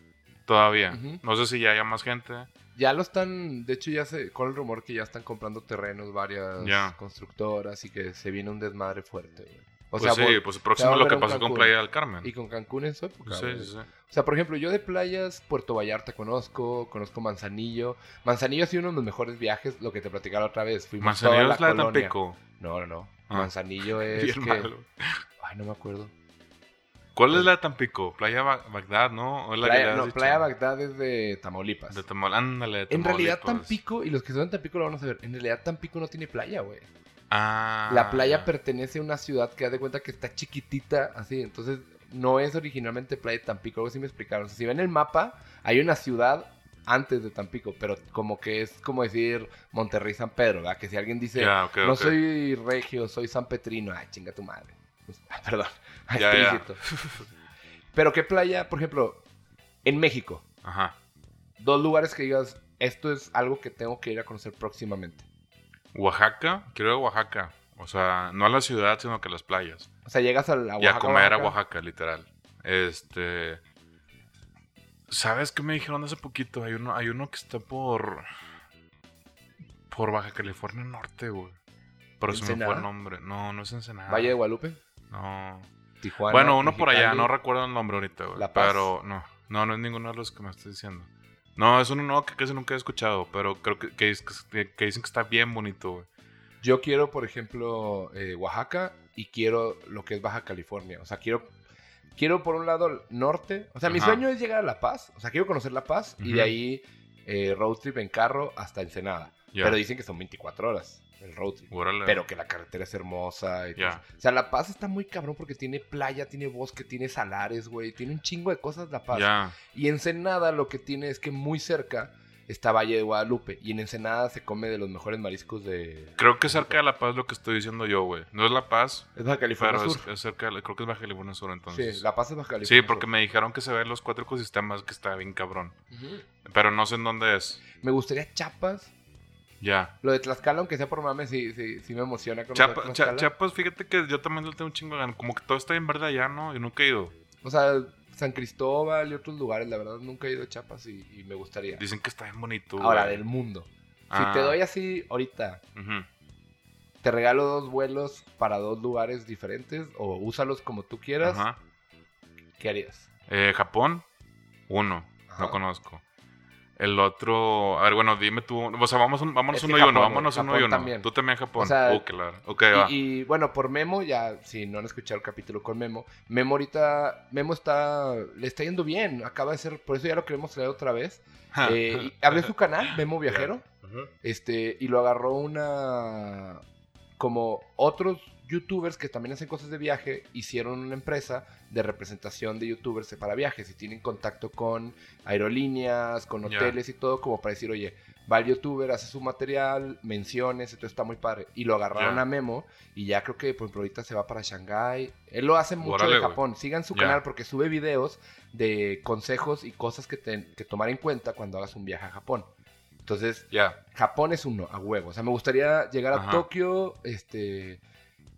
todavía. No sé si ya haya más gente. Ya lo están, de hecho ya se, con el rumor que ya están comprando terrenos varias Ya. constructoras y que se viene un desmadre fuerte, güey. O pues sea, sí, pues próximo lo que pasó con Cancún. Playa del Carmen. y con Cancún en su época, sí, sí, sí. O sea, por ejemplo, yo de playas, Puerto Vallarta conozco, conozco Manzanillo. Manzanillo ha sido uno de los mejores viajes, lo que te platicaba otra vez. Fuimos toda Manzanillo la es la de. Tampico. No, no, no. Ah. Manzanillo es Bien que... malo. Ay, no me acuerdo. ¿Cuál es la de Tampico? Playa Ba- Bagdad, ¿no? ¿O es la que Playa, no, dicho? Playa Bagdad es de Tamaulipas. De Tamal, ándale, de en realidad Tamaulipas. Tampico, y los que son de Tampico lo van a saber, en realidad Tampico no tiene playa, güey. Ah. La playa ya. pertenece a una ciudad que haz de cuenta que está chiquitita, así, entonces no es originalmente playa de Tampico, algo así me explicaron. O sea, si ven el mapa, hay una ciudad antes de Tampico, pero como que es como decir Monterrey San Pedro, ¿verdad? Que si alguien dice, no soy regio, soy San Petrino, ay, chinga tu madre. Pues, perdón, Ya, ya. explícito. Pero qué playa, por ejemplo, en México, Ajá. dos lugares que digas, esto es algo que tengo que ir a conocer próximamente. Oaxaca, quiero ir a Oaxaca. O sea, no a la ciudad, sino que a las playas. O sea, llegas a la y a Oaxaca, comer a Oaxaca, Oaxaca, literal. Este. ¿Sabes qué me dijeron hace poquito? Hay uno, hay uno que está por. Por Baja California Norte, güey. Pero se me fue el nombre. No, no es Ensenada. Valle de Guadalupe, No. Tijuana. bueno, uno por allá, no recuerdo el nombre ahorita, güey. La Paz. Pero no, no, no es ninguno de los que me estás diciendo. No, es uno nuevo que casi nunca he escuchado, pero creo que, dicen que está bien bonito, güey. Yo quiero, por ejemplo, eh, Oaxaca y quiero lo que es Baja California. O sea, quiero, quiero por un lado el norte. O sea, mi sueño es llegar a La Paz. O sea, quiero conocer La Paz y de ahí eh, road trip en carro hasta Ensenada. Ya. Pero dicen que son 24 horas el road trip. Órale. Pero que la carretera es hermosa. Y todo. O sea, La Paz está muy cabrón porque tiene playa, tiene bosque, tiene salares, güey. Tiene un chingo de cosas La Paz. Ya. Y Ensenada lo que tiene es que muy cerca está Valle de Guadalupe. Y en Ensenada se come de los mejores mariscos de... Creo que cerca de La Paz es lo que estoy diciendo yo, güey. No es La Paz, Es Baja California pero Sur. es, es cerca, de- creo que es Baja California Sur entonces. Sí, La Paz es Baja California Sí, porque Sur. me dijeron que se ven los cuatro ecosistemas que está bien cabrón. Pero no sé en dónde es. Me gustaría Chiapas. Ya. Lo de Tlaxcala, aunque sea por mame, sí, sí, sí me emociona conocer Chiapa- Cha- Tlaxcala. Chiapas, fíjate que yo también le tengo un chingo de ganas. Como que todo está bien verde allá, ¿no? Yo nunca he ido. O sea, San Cristóbal y otros lugares, la verdad nunca he ido a Chiapas y, y me gustaría. Dicen que está bien bonito. Ahora, güey. del mundo. Ah. Si te doy así ahorita, te regalo dos vuelos para dos lugares diferentes o úsalos como tú quieras, Ajá. ¿qué harías? Eh, Japón, uno. Ajá. No conozco. El otro, a ver, bueno, dime tú. O sea, vamos, un- vámonos Es uno y uno. Japón, vámonos güey, uno y Japón uno. también. Tú también Japón. O sea, Uh, claro. Ok, va. Y, y, bueno, por Memo, ya, si no han escuchado el capítulo con Memo, Memo ahorita, Memo está, le está yendo bien, acaba de ser, por eso ya lo queremos traer otra vez. Eh, y abrió su canal, Memo Viajero, Ujú. este, y lo agarró una, como otros youtubers que también hacen cosas de viaje, hicieron una empresa de representación de youtubers para viajes y tienen contacto con aerolíneas, con hoteles y todo, como para decir, oye, va el youtuber, hace su material, menciones, entonces está muy padre. Y lo agarraron a Memo y ya creo que por ejemplo ahorita se va para Shanghái. Él lo hace mucho Órale, de. Japón. Sigan su canal porque sube videos de consejos y cosas que, te- que tomar en cuenta cuando hagas un viaje a Japón. Entonces, Ya. Japón es uno, a huevo. O sea, me gustaría llegar a. Tokio, este,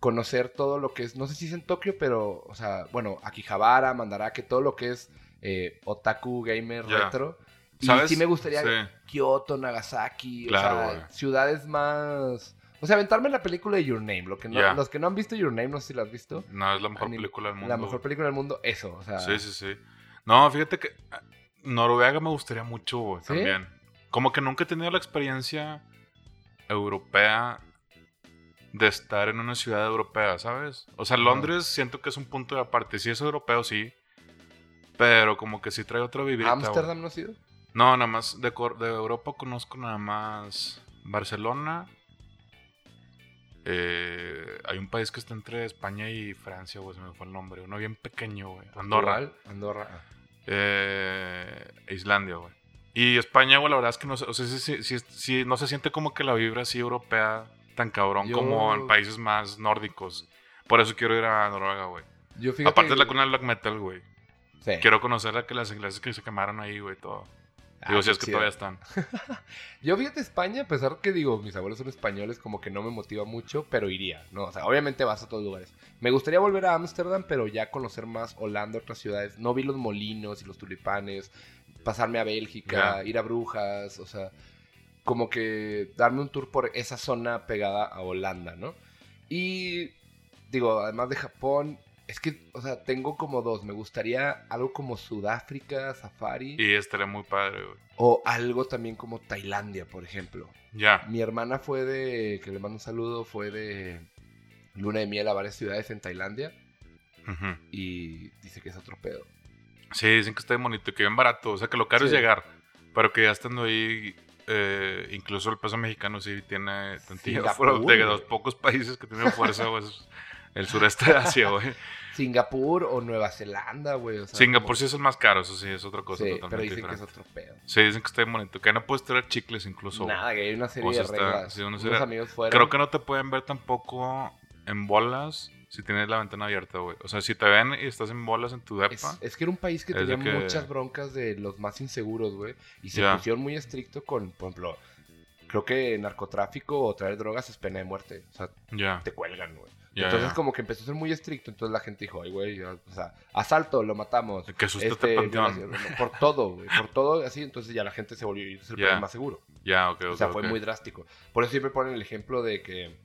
conocer todo lo que es, no sé si es en Tokio, pero, o sea, bueno, Akihabara, Mandarake, todo lo que es eh, otaku, gamer, Ya. retro. Y ¿Sabes? sí me gustaría Sí. Kyoto, Nagasaki, Claro, o sea, güey. ciudades más... O sea, aventarme la película de Your Name. Lo que no, Ya. Los que no han visto Your Name, no sé si la has visto. No, es la mejor Ani- película del mundo. La mejor película del mundo, eso. O sea, Sí, sí, sí. No, fíjate que ah, Noruega me gustaría mucho, güey, ¿Sí? también. Como que nunca he tenido la experiencia europea de estar en una ciudad europea, ¿sabes? O sea. Londres siento que es un punto de aparte. Sí es europeo, sí. Pero como que sí trae otra vibrita. Amsterdam no ha sido. No, nada más de, de Europa conozco nada más Barcelona. Eh, hay un país que está entre España y Francia, güey, se me fue el nombre. Uno bien pequeño, güey. Andorra. Andorra. ah. Eh, Islandia, güey. Y España, güey, la verdad es que no, o sea, sí, sí, sí, sí, no se siente como que la vibra así europea tan cabrón Yo- como en países más nórdicos. Por eso quiero ir a Noruega, güey. Yo fíjate... Aparte es la cuna del black metal, güey. Sí. Quiero conocer la que las iglesias que se quemaron ahí, güey, todo. Ah, Digo, si es que todavía están. Yo fíjate España, a pesar que digo, mis abuelos son españoles, como que no me motiva mucho, pero iría, ¿no? O sea, obviamente vas a todos lugares. Me gustaría volver a Ámsterdam, pero ya conocer más Holanda, otras ciudades. No vi los molinos y los tulipanes, pasarme a Bélgica, ir a Brujas, o sea, como que darme un tour por esa zona pegada a Holanda, ¿no? Y digo, además de Japón, es que, o sea, tengo como dos. Me gustaría algo como Sudáfrica, Safari, Y estaría muy padre, güey. o algo también como Tailandia, por ejemplo. Ya. Mi hermana fue de, que le mando un saludo, fue de luna de miel a varias ciudades en Tailandia Ujú. y dice que es otro pedo. Sí, dicen que está bien bonito, que bien barato. O sea, que lo caro es llegar. Pero que ya estando ahí, eh, incluso el peso mexicano sí tiene tantillo. Singapur, De los pocos países que tienen fuerza, güey, es el sureste de Asia, güey. Singapur o Nueva Zelanda, güey. o sea, Singapur como- sí es el más caro, eso sí, es otra cosa Sí, totalmente pero dicen diferente. que es otro pedo. Sí, dicen que está bien bonito. Que no puedes traer chicles incluso. Nada, que hay una serie O sea, de está- reglas. sí, una Unos serie- amigos fueron. Creo que no te pueden ver tampoco en bolas si tienes la ventana abierta, güey. O sea, si te ven y estás en bolas en tu depa. Es, es que era un país que tenía que- muchas broncas de los más inseguros, güey. Y se pusieron muy estricto con, por ejemplo, creo que narcotráfico o traer drogas es pena de muerte. O sea, te cuelgan, güey. Entonces como que empezó a ser muy estricto, entonces la gente dijo, ay, güey, o sea, asalto, lo matamos. Que Este, por todo, güey, por todo, así, entonces ya la gente se volvió a ir, es el país más seguro. Ya, ok, ok. o sea, fue muy drástico. Por eso siempre ponen el ejemplo de que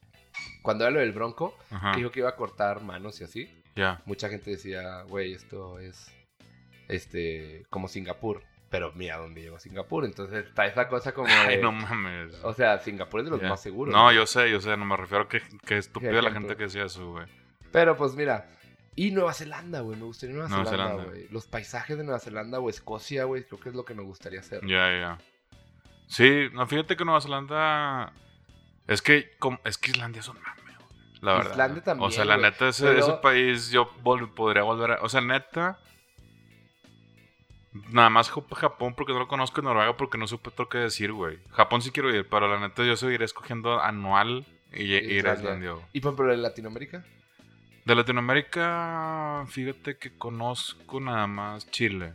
cuando era lo del bronco, Ajá. que dijo que iba a cortar manos y así, Ya. mucha gente decía, güey, esto es, este, como Singapur. Pero mira dónde llegó Singapur, entonces está esa cosa como de... Ay, no mames. O sea, Singapur es de los más seguros. No, yo sé, yo sé, no me refiero a que, que estúpida la gente que decía eso, güey. Pero pues mira, y Nueva Zelanda, güey, me gustaría Nueva, Nueva Zelanda, güey. Los paisajes de Nueva Zelanda o Escocia, güey, creo que es lo que me gustaría hacer. Ya, ya. Sí, no, fíjate que Nueva Zelanda. Es que, es que Islandia es un mame, güey, La verdad. Islandia también, O sea, la neta, ese, Pero- ese país yo vol- podría volver a. O sea, neta. Nada más Jap- Japón porque no lo conozco, Noruega porque no supe todo qué decir, güey. Japón sí quiero ir, pero la neta yo seguiré escogiendo anual y y ir a Islandia. Y por ejemplo, en Latinoamérica, De Latinoamérica, fíjate que conozco nada más Chile.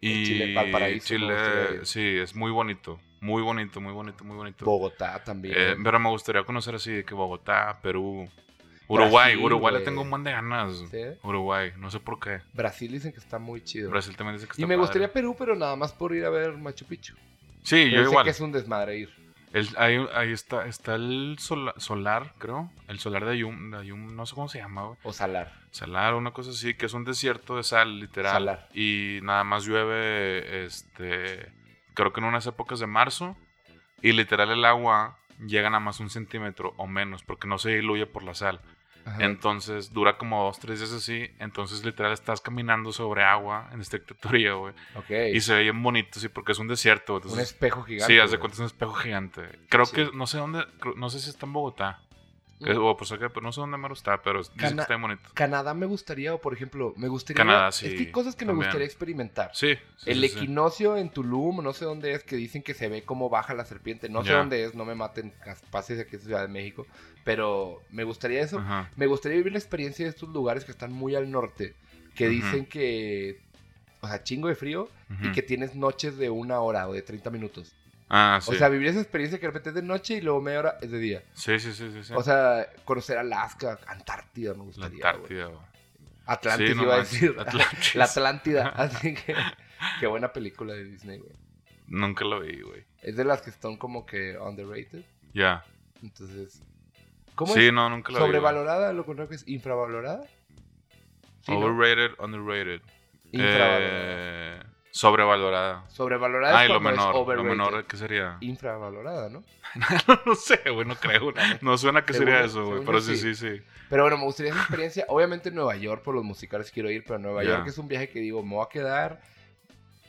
Y Chile, Valparaíso, Chile, sí, es muy bonito. Muy bonito, muy bonito, muy bonito. Bogotá también. Eh, pero me gustaría conocer así de que Bogotá, Perú, Uruguay. Brasil, Uruguay le tengo un buen de ganas. ¿Sí? Uruguay, no sé por qué. Brasil dicen que está muy chido. Brasil también dice que está y me padre. gustaría Perú, pero nada más por ir a ver Machu Picchu. Sí, Pero yo sé igual. que es un desmadre ir. El- ahí, ahí está, está el sola- solar, creo. El solar de Ayum, de Ayum, no sé cómo se llama, güey. O Salar. Salar, una cosa así, que es un desierto de sal, literal. Salar. Y nada más llueve, este, creo que en unas épocas de marzo. Y literal el agua llega nada más un centímetro o menos, porque no se diluye por la sal. Ajá. Entonces dura como dos, tres días así. Entonces literal estás caminando sobre agua en estricta teoría, güey. ok. Y se ve bien bonito, sí, porque es un desierto. un espejo gigante. sí, güey. cuenta es un espejo gigante. Creo Sí. que, no sé dónde, no sé si está en Bogotá. Que- o pues acá, pero no sé dónde mero está, pero dicen Cana- que está bien bonito. Canadá me gustaría, o por ejemplo, me gustaría. Canadá, sí, Es que hay cosas que me gustaría experimentar. Sí. sí, el sí, sí. equinoccio en Tulum, no sé dónde es, que dicen que se ve cómo baja la serpiente. No sé dónde es, no me maten, pases aquí en Ciudad de México. Pero me gustaría eso. Ajá. Me gustaría vivir la experiencia de estos lugares que están muy al norte. Que dicen que. O sea, chingo de frío y que tienes noches de una hora o de 30 minutos. Ah, sí. O sea, vivir esa experiencia que de repente es de noche y luego media hora es de día. sí, sí, sí, sí, sí. O sea, conocer Alaska, Antártida me la gustaría. Antártida, güey. Atlantis Sí, no iba a decir. Atlantis. La Atlántida. Así que. Qué buena película de Disney, güey. Nunca lo vi, güey. Es de las que están como que underrated. Ya. Entonces. ¿Cómo Sí, es? no, nunca vi. güey. ¿Sobrevalorada? ¿Lo contrario que es infravalorada? Sí, ¿no? Overrated, underrated. Infravalorada. Eh, sobrevalorada. Sobrevalorada Ah, es y lo menor. es Lo menor, ¿qué sería? Infravalorada, ¿no? no sé, güey, no creo. No suena que sería eso, güey. Pero sí, sí. sí. Pero bueno, me gustaría esa experiencia. Obviamente en Nueva York, por los musicales quiero ir, pero Nueva. York es un viaje que digo, me voy a quedar.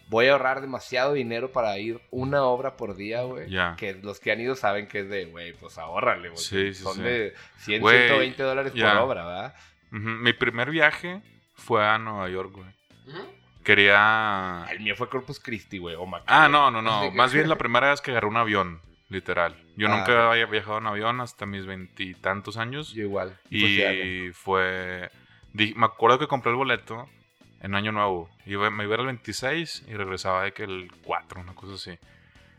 Voy a ahorrar demasiado dinero para ir una obra por día, güey. Ya. Que los que han ido saben que es de, güey, pues ahórrale, güey. Sí, sí, Son sí. de 100, Güey, 120 dólares por obra, ¿verdad? Mi primer viaje fue a Nueva York, güey. Quería. El mío fue Corpus Christi, güey. O McAllen. Ah, no, no, no. Más bien la primera vez que agarré un avión, literal. Yo Ah, nunca había viajado en avión hasta mis veintitantos años. Yo igual. Pues. Y fue. me acuerdo que compré el boleto en Año Nuevo. Iba, me iba el 26 y regresaba de que el 4 metro, una cosa así.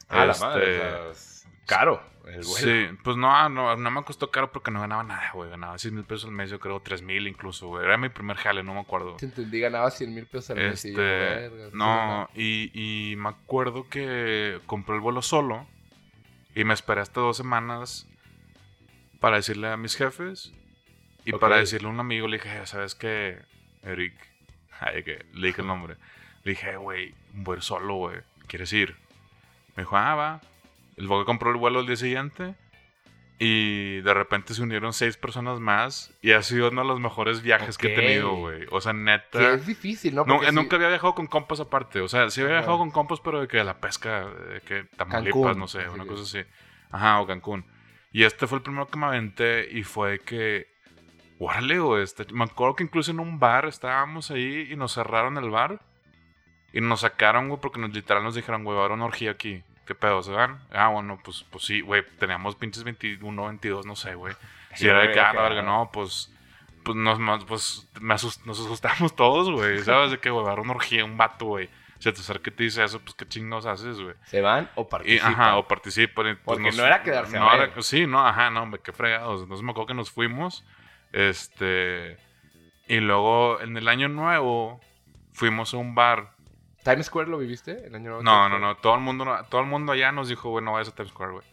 Ah, la Este, madre. es caro. El vuelo. Sí, pues no, no, no me costó caro porque no ganaba nada, güey. Ganaba 6 mil pesos al mes, yo creo 3 mil incluso, güey. Era mi primer jale, no me acuerdo. Te entendí, ganaba 100 mil pesos al mes. y yo, Este, verga, no, y, y me acuerdo que compré el vuelo solo y me esperé hasta dos semanas para decirle a mis jefes y para decirle a un amigo, le dije, ¿sabes qué? Eric, ay, que le dije el nombre. Le dije, güey, voy a ir solo, güey, ¿quieres ir? Me dijo, ah, va. El güey compró el vuelo el día siguiente y de repente se unieron seis personas más y ha sido uno de los mejores viajes que he tenido, güey. O sea, neta. Sí, es difícil, ¿no? No, Porque sí- nunca había viajado con compas aparte. O sea, sí había viajado con compas, pero de que a la pesca, de que Tamaulipas, Cancún, no sé, así una que- cosa así. Ajá, o Cancún. Y este fue el primero que me aventé y fue que. Órale, güey. este- me acuerdo que incluso en un bar estábamos ahí y nos cerraron el bar. Y nos sacaron, güey, porque nos literal nos dijeron, güey, va a haber una orgía aquí. ¿Qué pedo? ¿Se van? Ah, bueno, pues, pues sí, güey. Teníamos pinches 21, 22, no sé, güey. Si era de que, ah, la verga, no, pues. Pues nos, pues, me asust- nos asustamos todos, güey. ¿Sabes? De que, güey, va a haber una orgía, un vato, güey. Se te acerca y te dice eso, pues qué chingados haces, güey. ¿Se van o Y, participan? ajá, o participan. y, pues, Porque no era quedarse a ver. Sí, no, ajá, no, hombre, qué fregados. Entonces me acuerdo que nos fuimos. Este. Y luego en el año nuevo fuimos a un bar. ¿Times Square lo viviste el año nuevo? No, no, no. Todo el mundo, todo el mundo allá nos dijo, bueno, vayas a Times Square, güey.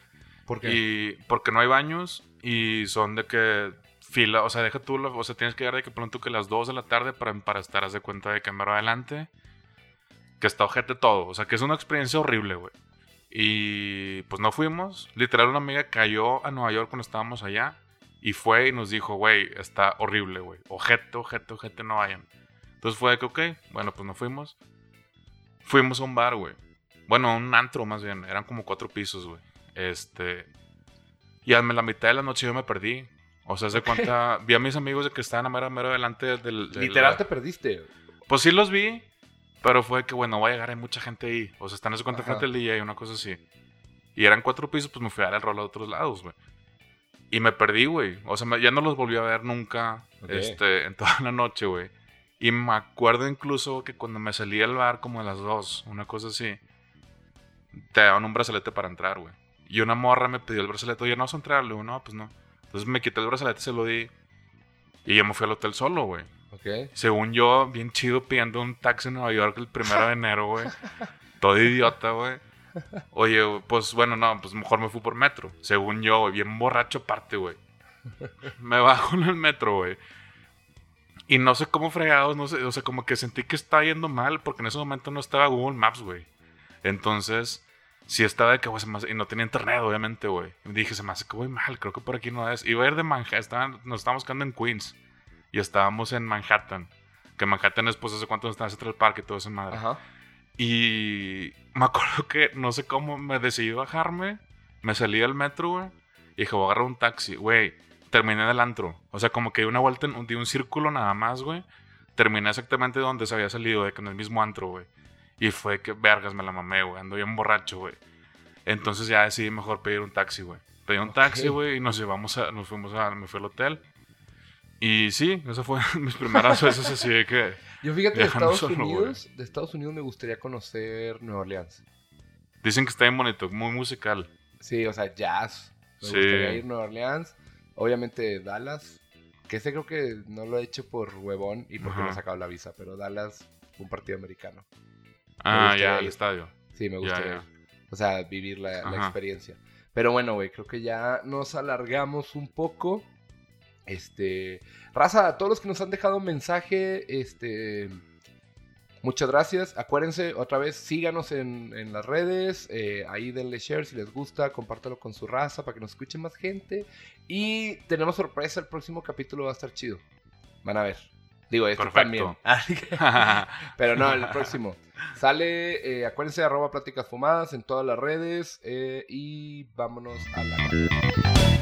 ¿Por qué? Y porque no hay baños y son de que fila, o sea, deja tú, o sea, tienes que llegar de que pronto que las 2 de la tarde para, para estar, haz de cuenta de que mero adelante, que está ojete todo, o sea, que es una experiencia horrible, güey. Y pues no fuimos, literal una amiga cayó a Nueva York cuando estábamos allá y fue y nos dijo, güey, está horrible, güey, ojete, ojete, ojete, no vayan. Entonces fue de que, ok, bueno, pues no fuimos. Fuimos a un bar, güey. Bueno, un antro más bien, eran como cuatro pisos, güey. Este. Y a la mitad de la noche yo me perdí. O sea, se cuenta. vi a mis amigos de que estaban a mero, mero delante del. del- Literal te perdiste. Pues sí los vi. Pero fue que, bueno, voy a llegar, hay mucha gente ahí. O sea, están en ese cuenta Ajá. frente del DJ, una cosa así. Y eran cuatro pisos, pues me fui a dar el rol a otros lados, güey. Y me perdí, güey. O sea, me- ya no los volví a ver nunca. Ok. Este, en toda la noche, güey. Y me acuerdo incluso que cuando me salí del bar, como a las dos, una cosa así, te daban un brazalete para entrar, güey. Y una morra me pidió el brazalete. Oye, ¿no vas a entrar? Le digo, no, pues no. Entonces me quité el brazalete, se lo di. Y yo me fui al hotel solo, güey. Ok. Según yo, bien chido pidiendo un taxi en Nueva York el primero de enero, güey. Todo idiota, güey. Oye, pues bueno, no, pues mejor me fui por metro. Según yo, güey, bien borracho aparte, güey. Me bajo en el metro, güey. Y no sé cómo fregados, no sé, o sea, como que sentí que estaba yendo mal porque en ese momento no estaba Google Maps, güey. Entonces, sí estaba de que, güey, se me hace- y no tenía internet, obviamente, güey. Y dije, se me hace que voy mal, creo que por aquí no es. Iba a ir de Manhattan, nos estábamos quedando en Queens y estábamos en Manhattan. Que Manhattan es, pues, hace cuánto está Central Park y todo eso en madre. Ajá. Y me acuerdo que no sé cómo me decidí bajarme. Me salí del metro, güey. Y dije, voy a agarrar un taxi, güey. Terminé en el antro. O sea, como que di una vuelta, en, di un círculo nada más, güey. Terminé exactamente donde se había salido, de que en el mismo antro, güey. Y fue que, vergas, me la mamé, güey. Ando bien borracho, güey. Entonces ya decidí mejor pedir un taxi, güey. Pedí un taxi, güey, y nos llevamos a, nos fuimos a, me fui al hotel. Y sí, esas fueron mis primeras veces así de que... Yo fíjate, de Estados solo. Unidos, de Estados Unidos me gustaría conocer Nueva Orleans. Dicen que está bien bonito, muy musical. Sí, o sea, jazz. Me Sí. gustaría ir a Nueva Orleans. Obviamente Dallas. Que ese creo que no lo he hecho por huevón y porque no he Ajá. sacado la visa. Pero Dallas, un partido americano. Ah, ya, el ir. estadio. Sí, me Ya, gustaría. ya. ir. O sea, vivir la, la Ajá. experiencia. Pero bueno, güey, creo que ya nos alargamos un poco. Este. Raza, a todos los que nos han dejado un mensaje, este. Muchas gracias. Acuérdense, otra vez, síganos en, en las redes. eh, ahí denle share si les gusta. Compártelo con su raza para que nos escuche más gente. Y tenemos sorpresa. El próximo capítulo va a estar chido. Van a ver. Digo, este Perfecto. también. Pero no, el próximo. Sale, eh, acuérdense, arroba pláticas fumadas en todas las redes. eh, y vámonos a la...